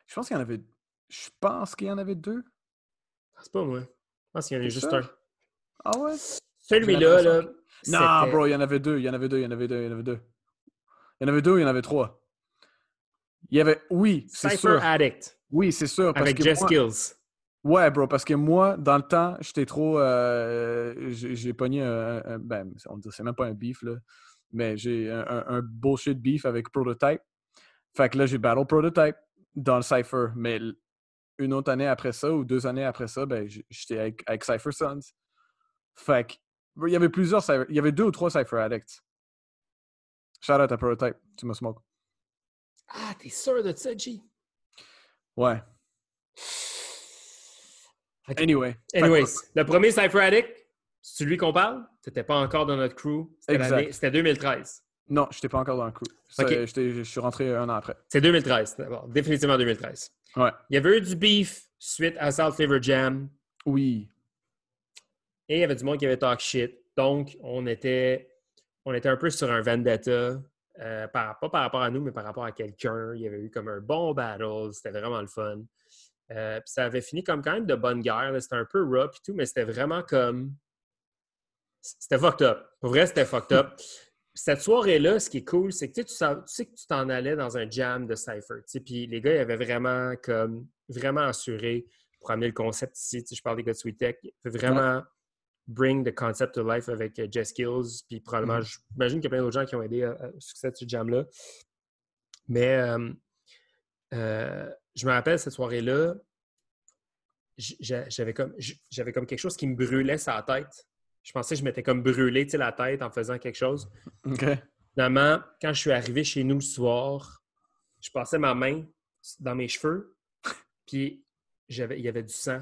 Je pense qu'il y en avait. Je pense qu'il y en avait deux. C'est pas moi. Je pense qu'il y en a T'es juste un. Ah ouais? Celui-là, là. Non, bro, il y en avait deux, il y en avait deux, il y en avait deux, il y en avait deux. Il y en avait deux, il y en avait trois. Il y avait. Oui, c'est Cypher sûr. Addict Oui, c'est sûr. Parce avec que Jess moi- Skills. Ouais, bro, parce que moi, dans le temps, j'étais trop. euh, j'ai pogné un, un- Ben, on dit c'est même pas un beef, là. Mais j'ai un, un- bullshit beef avec Prototype. Fait que là, j'ai battle Prototype dans le Cypher. Mais une autre année après ça, ou deux années après ça, ben, j'étais avec, avec Cypher Sons. Fait que. Il y avait plusieurs. Il y avait deux ou trois Cypher Addicts. Shout out à Prototype. Tu me smoke. Ah, t'es sûr de ça, G? Ouais. Ok. Anyway. Anyways, le premier Cypher Addict, celui qu'on parle? T'étais pas encore dans notre crew. C'était C'était 2013. Non, j'étais pas encore dans le j'étais- Je suis rentré un an après. C'est 2013, d'abord. Définitivement 2013. Ouais. Il y avait eu du beef suite à South Flavor Jam. Oui. Et il y avait du monde qui avait talk shit. Donc, on était, on était un peu sur un vendetta. euh, par, pas par rapport à nous, mais par rapport à quelqu'un. Il y avait eu comme un bon battle. C'était vraiment le fun. Euh, puis ça avait fini comme quand même de bonne guerre. C'était un peu rough et tout, mais c'était vraiment comme. C'était fucked up. Pour vrai, c'était fucked up. *laughs* Cette soirée-là, ce qui est cool, c'est que tu sais, tu que tu t'en allais dans un jam de Cypher. Puis les gars, ils avaient vraiment comme vraiment assuré pour amener le concept ici. Je parle des gars de Sweet Tech. Ils vraiment bring the concept to life avec euh, Jess Kills. Puis probablement, Mhm. j'imagine qu'il y a plein d'autres gens qui ont aidé à- à- au succès de ce jam-là. Mais euh, euh, je me rappelle cette soirée-là, j'avais comme, comme quelque chose qui me brûlait la tête. Je pensais que je m'étais comme brûlé la tête en faisant quelque chose. Finalement, quand je suis arrivé chez nous le soir, je passais ma main dans mes cheveux, puis j'avais, il y avait du sang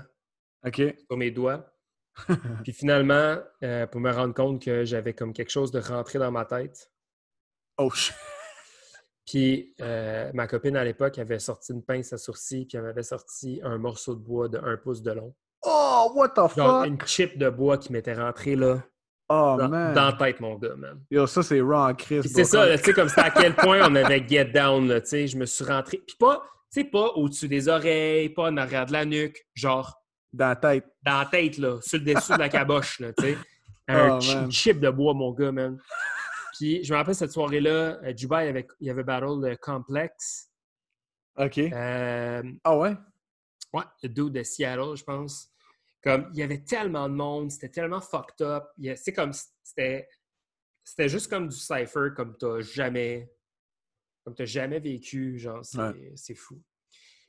sur mes doigts. *laughs* Puis finalement, euh, pour me rendre compte que j'avais comme quelque chose de rentré dans ma tête. Oh. Puis euh, ma copine à l'époque avait sorti une pince à sourcil, puis elle m'avait sorti un morceau de bois de 1 pouce de long. Oh, what the fuck? une chip de bois qui m'était rentrée là, Oh, dans, man. dans la tête, mon gars, man. Yo, ça, c'est raw en bro. c'est ça, tu sais, comme c'était à quel point on avait get down, là, tu sais, je me suis rentré. Puis pas, tu sais, pas au-dessus des oreilles, pas en arrière de la nuque, genre Dans la tête. dans la tête, là, sur le dessous de la caboche, là, tu sais. Un Oh, man. chip de bois, mon gars, man. Puis je me rappelle cette soirée-là, euh, Dubaï, il y avait battle le Complex. OK. Euh, Ah ouais? Ouais, le dude de Seattle, je pense. Comme, il y avait tellement de monde, c'était tellement fucked up. C'est comme, c'était, c'était juste comme du cypher, comme t'as jamais, comme t'as jamais vécu. Genre, c'est, fou.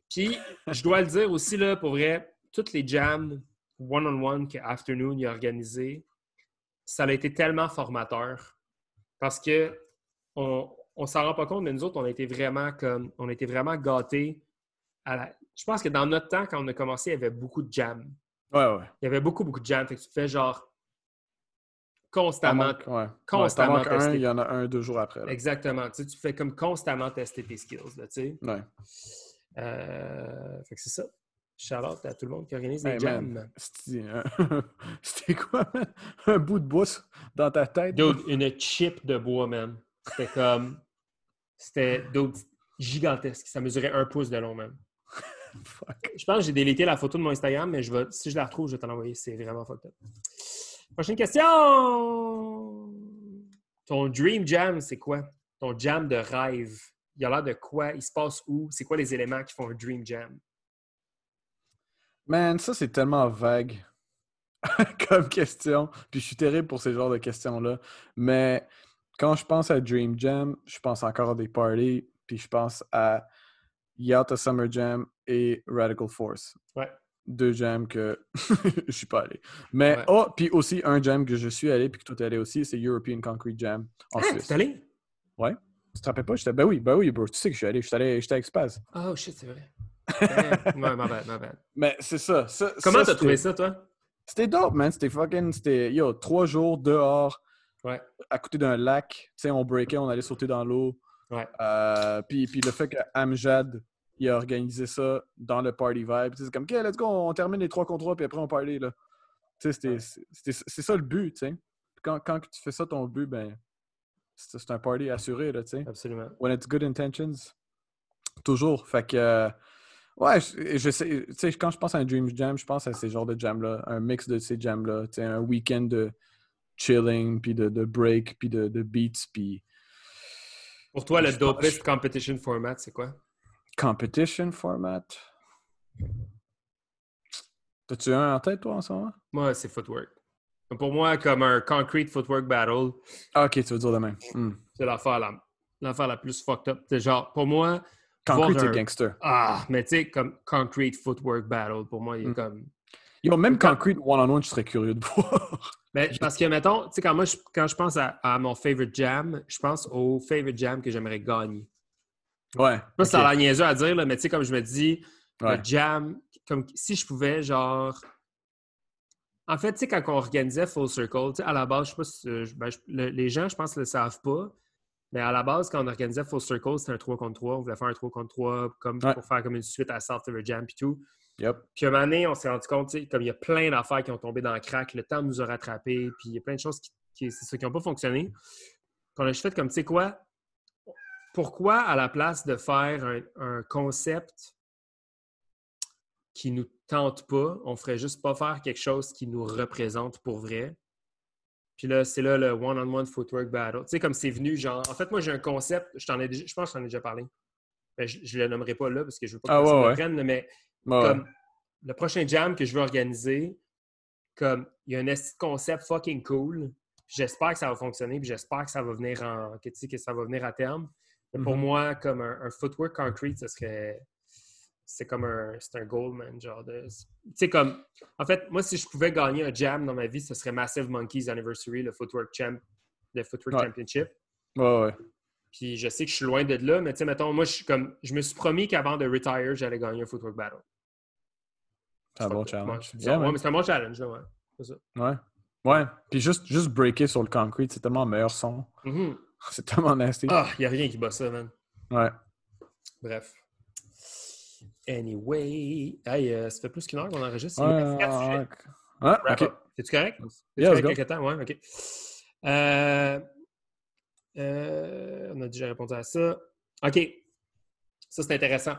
Puis, je dois le dire aussi, là, pour vrai, toutes les jams one-on-one que Afternoon a organisé, ça a été tellement formateur. Parce que on, on s'en rend pas compte, mais nous autres, on a été vraiment comme on a été vraiment gâtés. Je pense que dans notre temps, quand on a commencé, il y avait beaucoup de jams. Ouais, ouais. Il y avait beaucoup, beaucoup de jams. Fait que tu fais genre constamment. ouais. Constamment. il y en a un, deux jours après. Exactement. Tu, sais, tu fais comme constamment tester tes skills. Là, tu sais. Ouais. Euh, fait que c'est ça. Charlotte à tout le monde qui organise des jams. *laughs* C'était quoi, man? Un bout de bois dans ta tête? Dude, une chip de bois, man. C'était comme. C'était gigantesque. Ça mesurait un pouce de long, *laughs* Je pense que j'ai délité la photo de mon Instagram, mais je vais, si je la retrouve, je vais t'en envoyer. C'est vraiment fucked up. Prochaine question! Ton dream jam, c'est quoi? Ton jam de rêve. Il y a l'air de quoi? Il se passe où? C'est quoi les éléments qui font un dream jam? Man, ça, c'est tellement vague *laughs* comme question. Puis je suis terrible pour ces genres de questions-là. Mais quand je pense à Dream Jam, je pense encore à des parties, puis je pense à Yalta Summer Jam et Radical Force. Ouais. Deux jams que *laughs* je suis pas allé. Mais, oh, puis aussi un jam que je suis allé, puis que toi t'es allé aussi, c'est European Concrete Jam en ah, Suisse. allé? Ouais. Tu te rappelles pas? J'étais, ben oui, ben oui, bro. Tu sais que je suis allé. J'étais allé, j'étais avec Spaz. Oh shit, c'est vrai. *laughs* ouais, ma bad, ma bad. Mais c'est ça. Comment t'as trouvé ça, toi? C'était dope, man. C'était fucking. C'était, yo, trois jours dehors Ouais. À côté d'un lac, tu sais, on breakait, on allait sauter dans l'eau. Ouais. Euh, puis, puis le fait qu'Amjad, il a organisé ça dans le party vibe. C'est comme, OK, let's go, on termine les trois contre trois, puis après on party, là. Sais, c'est ça le but. Quand, quand tu fais ça, ton but, ben, c'est un party assuré, là. Absolument. When it's good intentions, toujours. Fait que, euh, ouais, je, sais, quand je pense à un Dream Jam, je pense à ces genres de jams-là, un mix de ces jams-là, un week-end de chilling, puis de, de break, puis de, de beats, puis... Pour toi, le dopest competition format, c'est quoi? Competition format? T'as-tu un en tête, toi, en ce moment? Moi, c'est footwork. Pour moi, comme un concrete footwork battle. Ah, ok, tu veux dire de même. Hmm. C'est l'affaire la, l'affaire la plus fucked up. C'est genre, pour moi. Concrete, c'est gangster. Ah, mais tu sais, comme concrete footwork battle, pour moi, il est hmm. comme. Yo, même concrete one-on-one, je serais curieux de *laughs* voir. Ben, parce que, mettons, tu sais, quand moi, je, quand je pense à, mon favorite jam, je pense au favorite jam que j'aimerais gagner. Ouais. Moi, ça a l'air niaiseux à dire, là, mais tu sais, comme je me dis, le jam, comme si je pouvais, genre. En fait, tu sais, quand on organisait Full Circle, tu sais, à la base, je sais pas si. Euh, ben, les gens, je pense, ne le savent pas. Mais à la base, quand on organisait Full Circle, c'était un 3 contre 3. On voulait faire un 3 contre 3 comme, pour faire comme une suite à South River Jam et tout. Yep. Puis à un moment donné, on s'est rendu compte, comme il y a plein d'affaires qui ont tombé dans le crack, le temps nous a rattrapés, puis il y a plein de choses qui n'ont pas fonctionné. On a juste fait comme, tu sais quoi, pourquoi à la place de faire un, concept qui nous tente pas, on ferait juste pas faire quelque chose qui nous représente pour vrai? Puis là, c'est là le one-on-one footwork battle. Tu sais, comme c'est venu, genre, en fait, moi, j'ai un concept, je, ai, je pense que je t'en ai déjà parlé. Mais je ne le nommerai pas là parce que je veux pas que ah, ça me prenne, mais comme le prochain jam que je veux organiser, comme il y a un concept fucking cool. J'espère que ça va fonctionner, puis j'espère que ça va venir en que, que ça va venir à terme. Mais pour mm-hmm. moi, comme un, footwork concrete, ce serait c'est comme un c'est un goal, man, genre de tu sais comme en fait, moi si je pouvais gagner un jam dans ma vie, ce serait Massive Monkeys Anniversary, le footwork champ le footwork championship. Ouais ouais. Puis je sais que je suis loin de là, mais tu sais mettons moi je suis comme je me suis promis qu'avant de retire, j'allais gagner un footwork battle. C'est un bon challenge. ouais, mais c'est un bon challenge, là, ouais. C'est ça. Ouais. Ouais. Puis juste, juste breaker sur le concrete, c'est tellement meilleur son. Mm-hmm. *laughs* C'est tellement nasty. Ah, il n'y a rien qui bat ça, man. Ouais. Bref. Anyway. Hey, euh, ça fait plus qu'une heure qu'on enregistre. Ouais, ouais. ok. Es-tu correct? Yeah, correct quelques temps? Ouais, ok. Euh, euh, on a déjà répondu à ça. OK. Ça, c'est intéressant.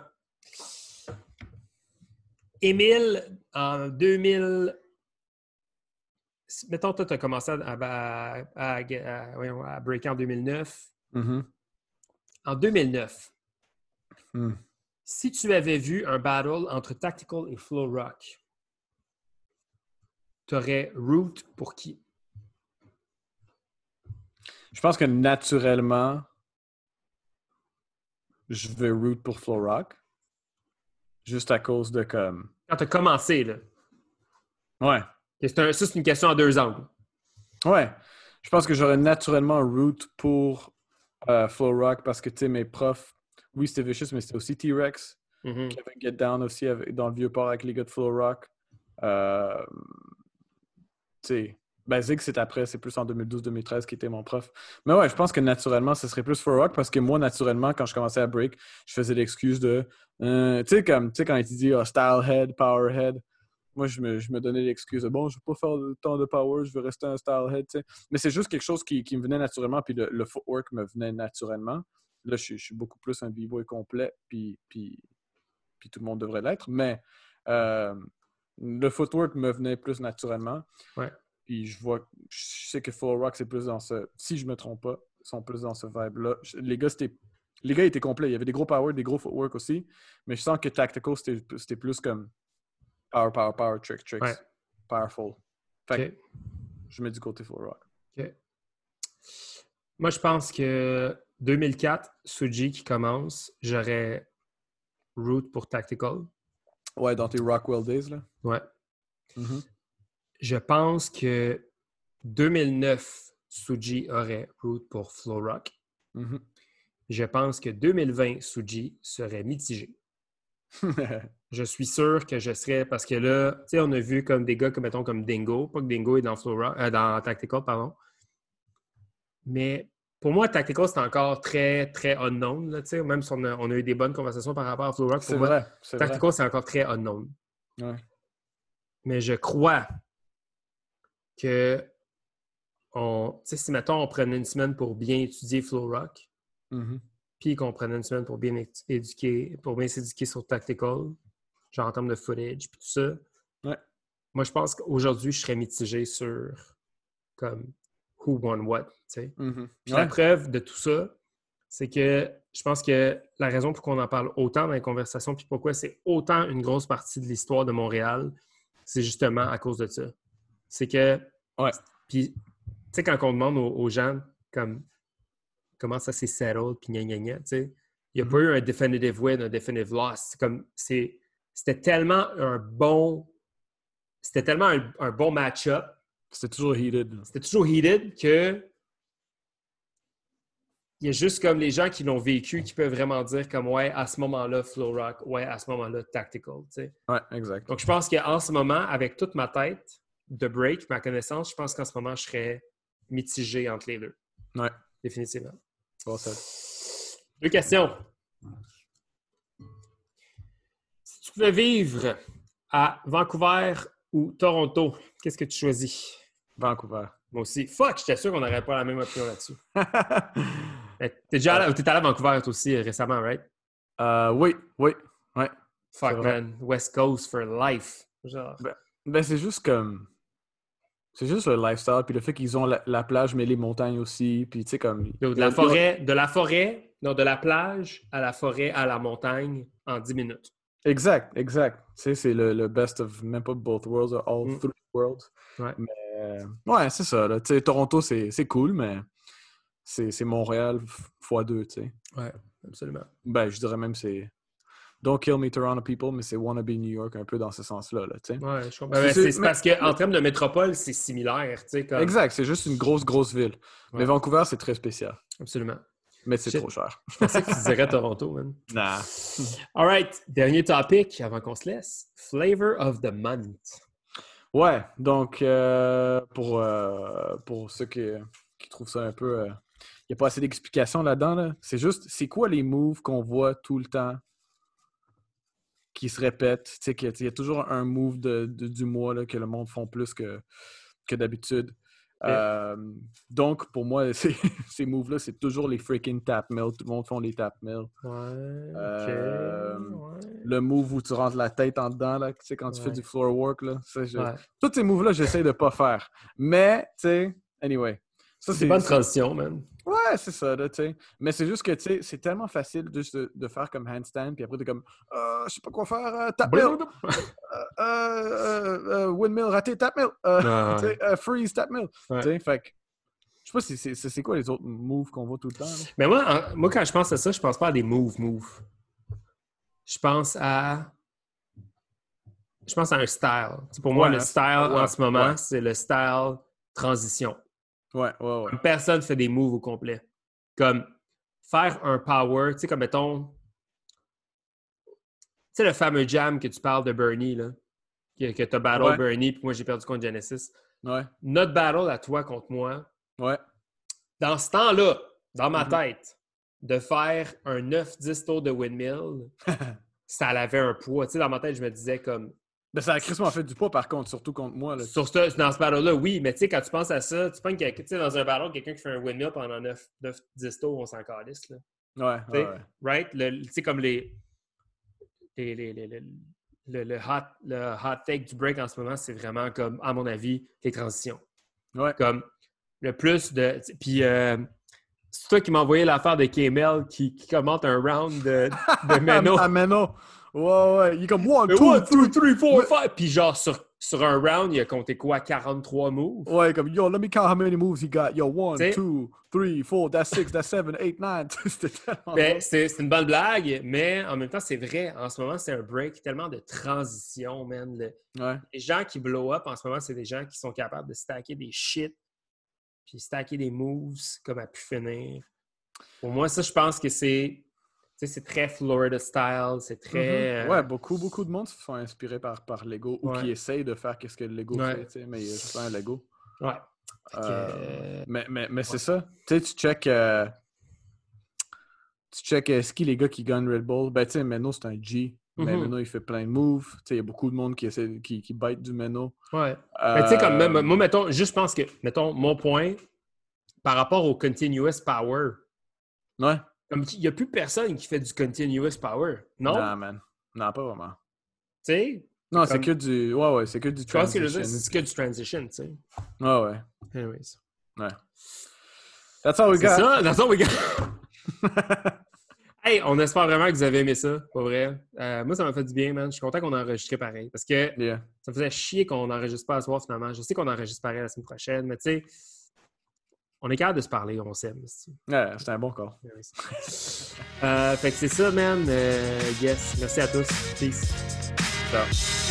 Émile, en 2000, mettons, toi, tu as commencé à, à, breaker en 2009. Mm-hmm. En 2009, mm. Si tu avais vu un battle entre Tactical et Flow Rock, tu aurais root pour qui? Je pense que naturellement, je vais root pour Flow Rock. Juste à cause de comme. Quand tu as commencé, là. Ouais. C'est un- ça, c'est une question à deux angles. Ouais. Je pense que j'aurais naturellement root pour euh, Flow Rock parce que, tu sais, mes profs, oui, c'était Vicious, mais c'était aussi T-Rex. Mhm. Kevin Get Down aussi avec- dans le vieux port avec les gars de Flow Rock. Euh, tu sais, ben Zig, c'est après, c'est plus en 2012-2013 qui était mon prof. Mais ouais, je pense que naturellement, ce serait plus Flow Rock parce que moi, naturellement, quand je commençais à break, je faisais l'excuse de. euh, tu sais, comme, quand il dit ah, style head, power head, moi, je me, je me donnais l'excuse de bon, je veux pas faire tant de power, je veux rester un style head, tu. Mais c'est juste quelque chose qui, qui me venait naturellement, puis le, footwork me venait naturellement. Là, je, suis- je suis beaucoup plus un b-boy complet, puis, puis, puis tout le monde devrait l'être. Mais euh, le footwork me venait plus naturellement. Ouais. Puis je vois, je sais que Full Rock, c'est plus dans ce. Si je me trompe pas, ils sont plus dans ce vibe-là. Les gars, c'était. Les gars étaient complets. Il y avait des gros power, des gros footwork aussi. Mais je sens que Tactical, c'était c'était plus comme power, power, power, trick, tricks. Ouais. Powerful. Fait que je mets du côté Full Rock. Moi, je pense que 2004, Suji qui commence, j'aurais root pour Tactical. Ouais, dans tes Rockwell Days, là. Ouais. Mhm. Je pense que 2009, Suji aurait root pour Flow Rock. Mhm. Je pense que 2020, Suji serait mitigé. *laughs* Je suis sûr que je serais parce que là, tu sais, on a vu comme des gars comme mettons comme Dingo, pas que Dingo est dans Flow Rock- euh, dans Tactical, pardon. Mais pour moi, Tactical, c'est encore très, très unknown. Là, même si on a, on a eu des bonnes conversations par rapport à Flow Rock, c'est pour moi, vrai. Tactical, c'est encore très unknown. Ouais. Mais je crois que on, si mettons on prenait une semaine pour bien étudier Flow Rock, Mhm. puis qu'on prenait une semaine pour bien éduquer, pour bien s'éduquer sur Tactical, genre en termes de footage, puis tout ça. Ouais. Moi, je pense qu'aujourd'hui, je serais mitigé sur comme who won what. Mhm. Puis Ouais. la preuve de tout ça, c'est que je pense que la raison pour qu'on en parle autant dans les conversations, puis pourquoi c'est autant une grosse partie de l'histoire de Montréal, c'est justement à cause de ça. C'est que, Ouais. puis, tu sais, quand on demande aux, aux gens comme comment ça s'est settled, puis gna gna gna, tu sais, il n'y a Mhm. pas eu un definitive win, un definitive loss. C'est comme, c'était tellement un bon, c'était tellement un, un bon match-up C'était toujours heated. c'était toujours heated que il y a juste comme les gens qui l'ont vécu qui peuvent vraiment dire comme ouais à ce moment-là flow rock ouais à ce moment-là tactical tu sais. Ouais, exact. donc je pense qu'en ce moment avec toute ma tête de break ma connaissance je pense qu'en ce moment je serais mitigé entre les deux Ouais. définitivement Bon, ça. deux questions si tu pouvais vivre à Vancouver ou Toronto qu'est-ce que tu choisis? Vancouver. moi aussi fuck j'étais sûr qu'on n'aurait pas la même opinion là-dessus *laughs* T'es déjà allé, allé à Vancouver toi aussi récemment, right? Euh, oui, oui. Ouais. Fuck, man. West Coast for life. Genre. Ben, c'est juste comme. C'est juste le lifestyle, puis le fait qu'ils ont la, la plage, mais les montagnes aussi, puis tu sais, comme. De la forêt, de la forêt, non, de la plage à la forêt à la montagne en 10 minutes. Exact, exact. Tu sais, c'est le, le best of même pas both worlds, or all Mm. three worlds. Ouais. Mais, ouais, c'est ça. Là. Tu sais, Toronto, c'est c'est cool, mais c'est c'est Montréal x deux, tu sais. Ouais, absolument. Ben, je dirais même c'est. Don't kill me, Toronto people, mais c'est wannabe New York un peu dans ce sens-là, là, tu sais. Ouais, je comprends. C'est- parce qu'en termes de métropole, c'est similaire, tu sais. Comme... Exact, c'est juste une grosse, grosse ville. Ouais. Mais Vancouver, c'est très spécial. Absolument. Mais c'est trop cher. Je pensais que tu dirais Toronto, man. *laughs* Nah. All right, dernier topic avant qu'on se laisse. Flavor of the month. Ouais, donc euh, pour, euh, pour ceux qui, qui trouvent ça un peu. euh, Il n'y a pas assez d'explications là-dedans. Là. C'est juste, c'est quoi les moves qu'on voit tout le temps qui se répètent? Tu sais, qu'il y a- il y, a toujours un move de, de- du mois là, que le monde font plus que, que d'habitude. Ouais. Euh, donc, pour moi, *laughs* ces, moves-là, c'est toujours les freaking tap mill. Tout le monde font les tap mill. Ouais, Euh, ouais. Le move où tu rentres la tête en dedans, là, quand tu fais du floor work, là, je- tous ces moves-là, j'essaie de pas faire. Mais, tu sais, anyway. C'est pas une transition, man. Ouais, c'est ça, là, tu sais. Mais c'est juste que, tu sais, c'est tellement facile juste de, de faire comme handstand, puis après, t'es comme, euh, je sais pas quoi faire, euh, tap mill, euh, euh, windmill raté, tap mill, Ah, *laughs* freeze, tap mill. Ouais. Tu sais, fait que, je sais pas, si c'est- quoi les autres moves qu'on voit tout le temps, là? Mais moi, en- moi, quand je pense à ça, je pense pas à des moves, moves. Je pense à. Je pense à un style. Pour moi, Ouais, le hein. style en ce moment, c'est le style transition. Ouais, ouais, ouais. Comme personne fait des moves au complet. Comme faire un power, tu sais, comme mettons. Tu sais, le fameux jam que tu parles de Bernie, là. Que, que tu as battle Ouais. Bernie, puis moi j'ai perdu contre Genesis. Ouais, Notre battle à toi contre moi, ouais. dans ce temps-là, dans ma Mhm. tête, de faire un 9-10 tours de windmill, *laughs* ça avait un poids. Tu sais, dans ma tête, je me disais comme. Ben, ça a crissement fait du poids, par contre, surtout contre moi, là. Sur ce, dans ce battle-là, oui, mais tu sais, quand tu penses à ça, tu penses que dans un battle, quelqu'un qui fait un windmill pendant 9-10 tours, on s'en calisse, là. Ouais, ouais. Right? Tu sais, comme les. les- les- le, le hot, le hot take du break en ce moment, c'est vraiment comme, à mon avis, les transitions. Ouais. Comme le plus de. Puis, euh, c'est toi qui m'as envoyé l'affaire de qui, qui commente un round de, de *laughs* Meno. À Meno. Ouais, ouais. Il est comme 1, Mais 2, one, 3. two, three, four, five. Puis genre, sur, sur un round, il a compté quoi? 43 moves? Ouais, comme, yo, let me count how many moves he got. Yo, 1, T'sais? 2, 3, 4, that's 6, that's 7, 8, 9. C'était tellement. Ben, c'est c'est une bonne blague, mais en même temps, c'est vrai. En ce moment, c'est un break tellement de transition, man. Le- Ouais. les gens qui blow up en ce moment, c'est des gens qui sont capables de stacker des shit, puis stacker des moves comme à pu finir. Pour moi, ça, je pense que c'est. C'est très Florida style, c'est très. Mhm. Ouais, beaucoup, beaucoup de monde se font inspirer par, par Lego ou Ouais. qui essayent de faire qu'est-ce que le Lego Ouais. fait, tu sais, mais il y a juste un Lego. Ouais. Euh, euh, Mais, mais, mais c'est ça. Tu sais, tu check. euh, Tu check euh, ce qui les gars qui gagnent Red Bull. Ben, tu sais, Meno, c'est un G. Mais Mhm. Meno, il fait plein de moves. Tu sais, il y a beaucoup de monde qui essaie qui, qui bite du Meno. ouais. Mais tu sais, comme même, Euh, moi, mettons, juste pense que, mettons, mon point, par rapport au continuous power, Ouais. Comme il n'y a plus personne qui fait du continuous power. Non? Non, man. Non, pas vraiment. Tu sais? Non, c'est Comme- que du. Ouais, ouais, c'est que du que transition. C'est que du transition, tu sais. Ouais, ouais. Anyways. That's all we C'est got. ça, dans ton week Hey, on espère vraiment que vous avez aimé ça, pas vrai. Euh, moi, ça m'a fait du bien, man. Je suis content qu'on a enregistré pareil. Parce que Yeah. ça me faisait chier qu'on n'enregistre pas à soir, finalement. Je sais qu'on enregistre pareil la semaine prochaine, mais tu sais, on est capable de se parler, on s'aime. c'est- Ouais, c'était un bon. Anyways. *laughs* Euh, fait que c'est ça, man. Euh, yes. Merci à tous. Peace. Ciao.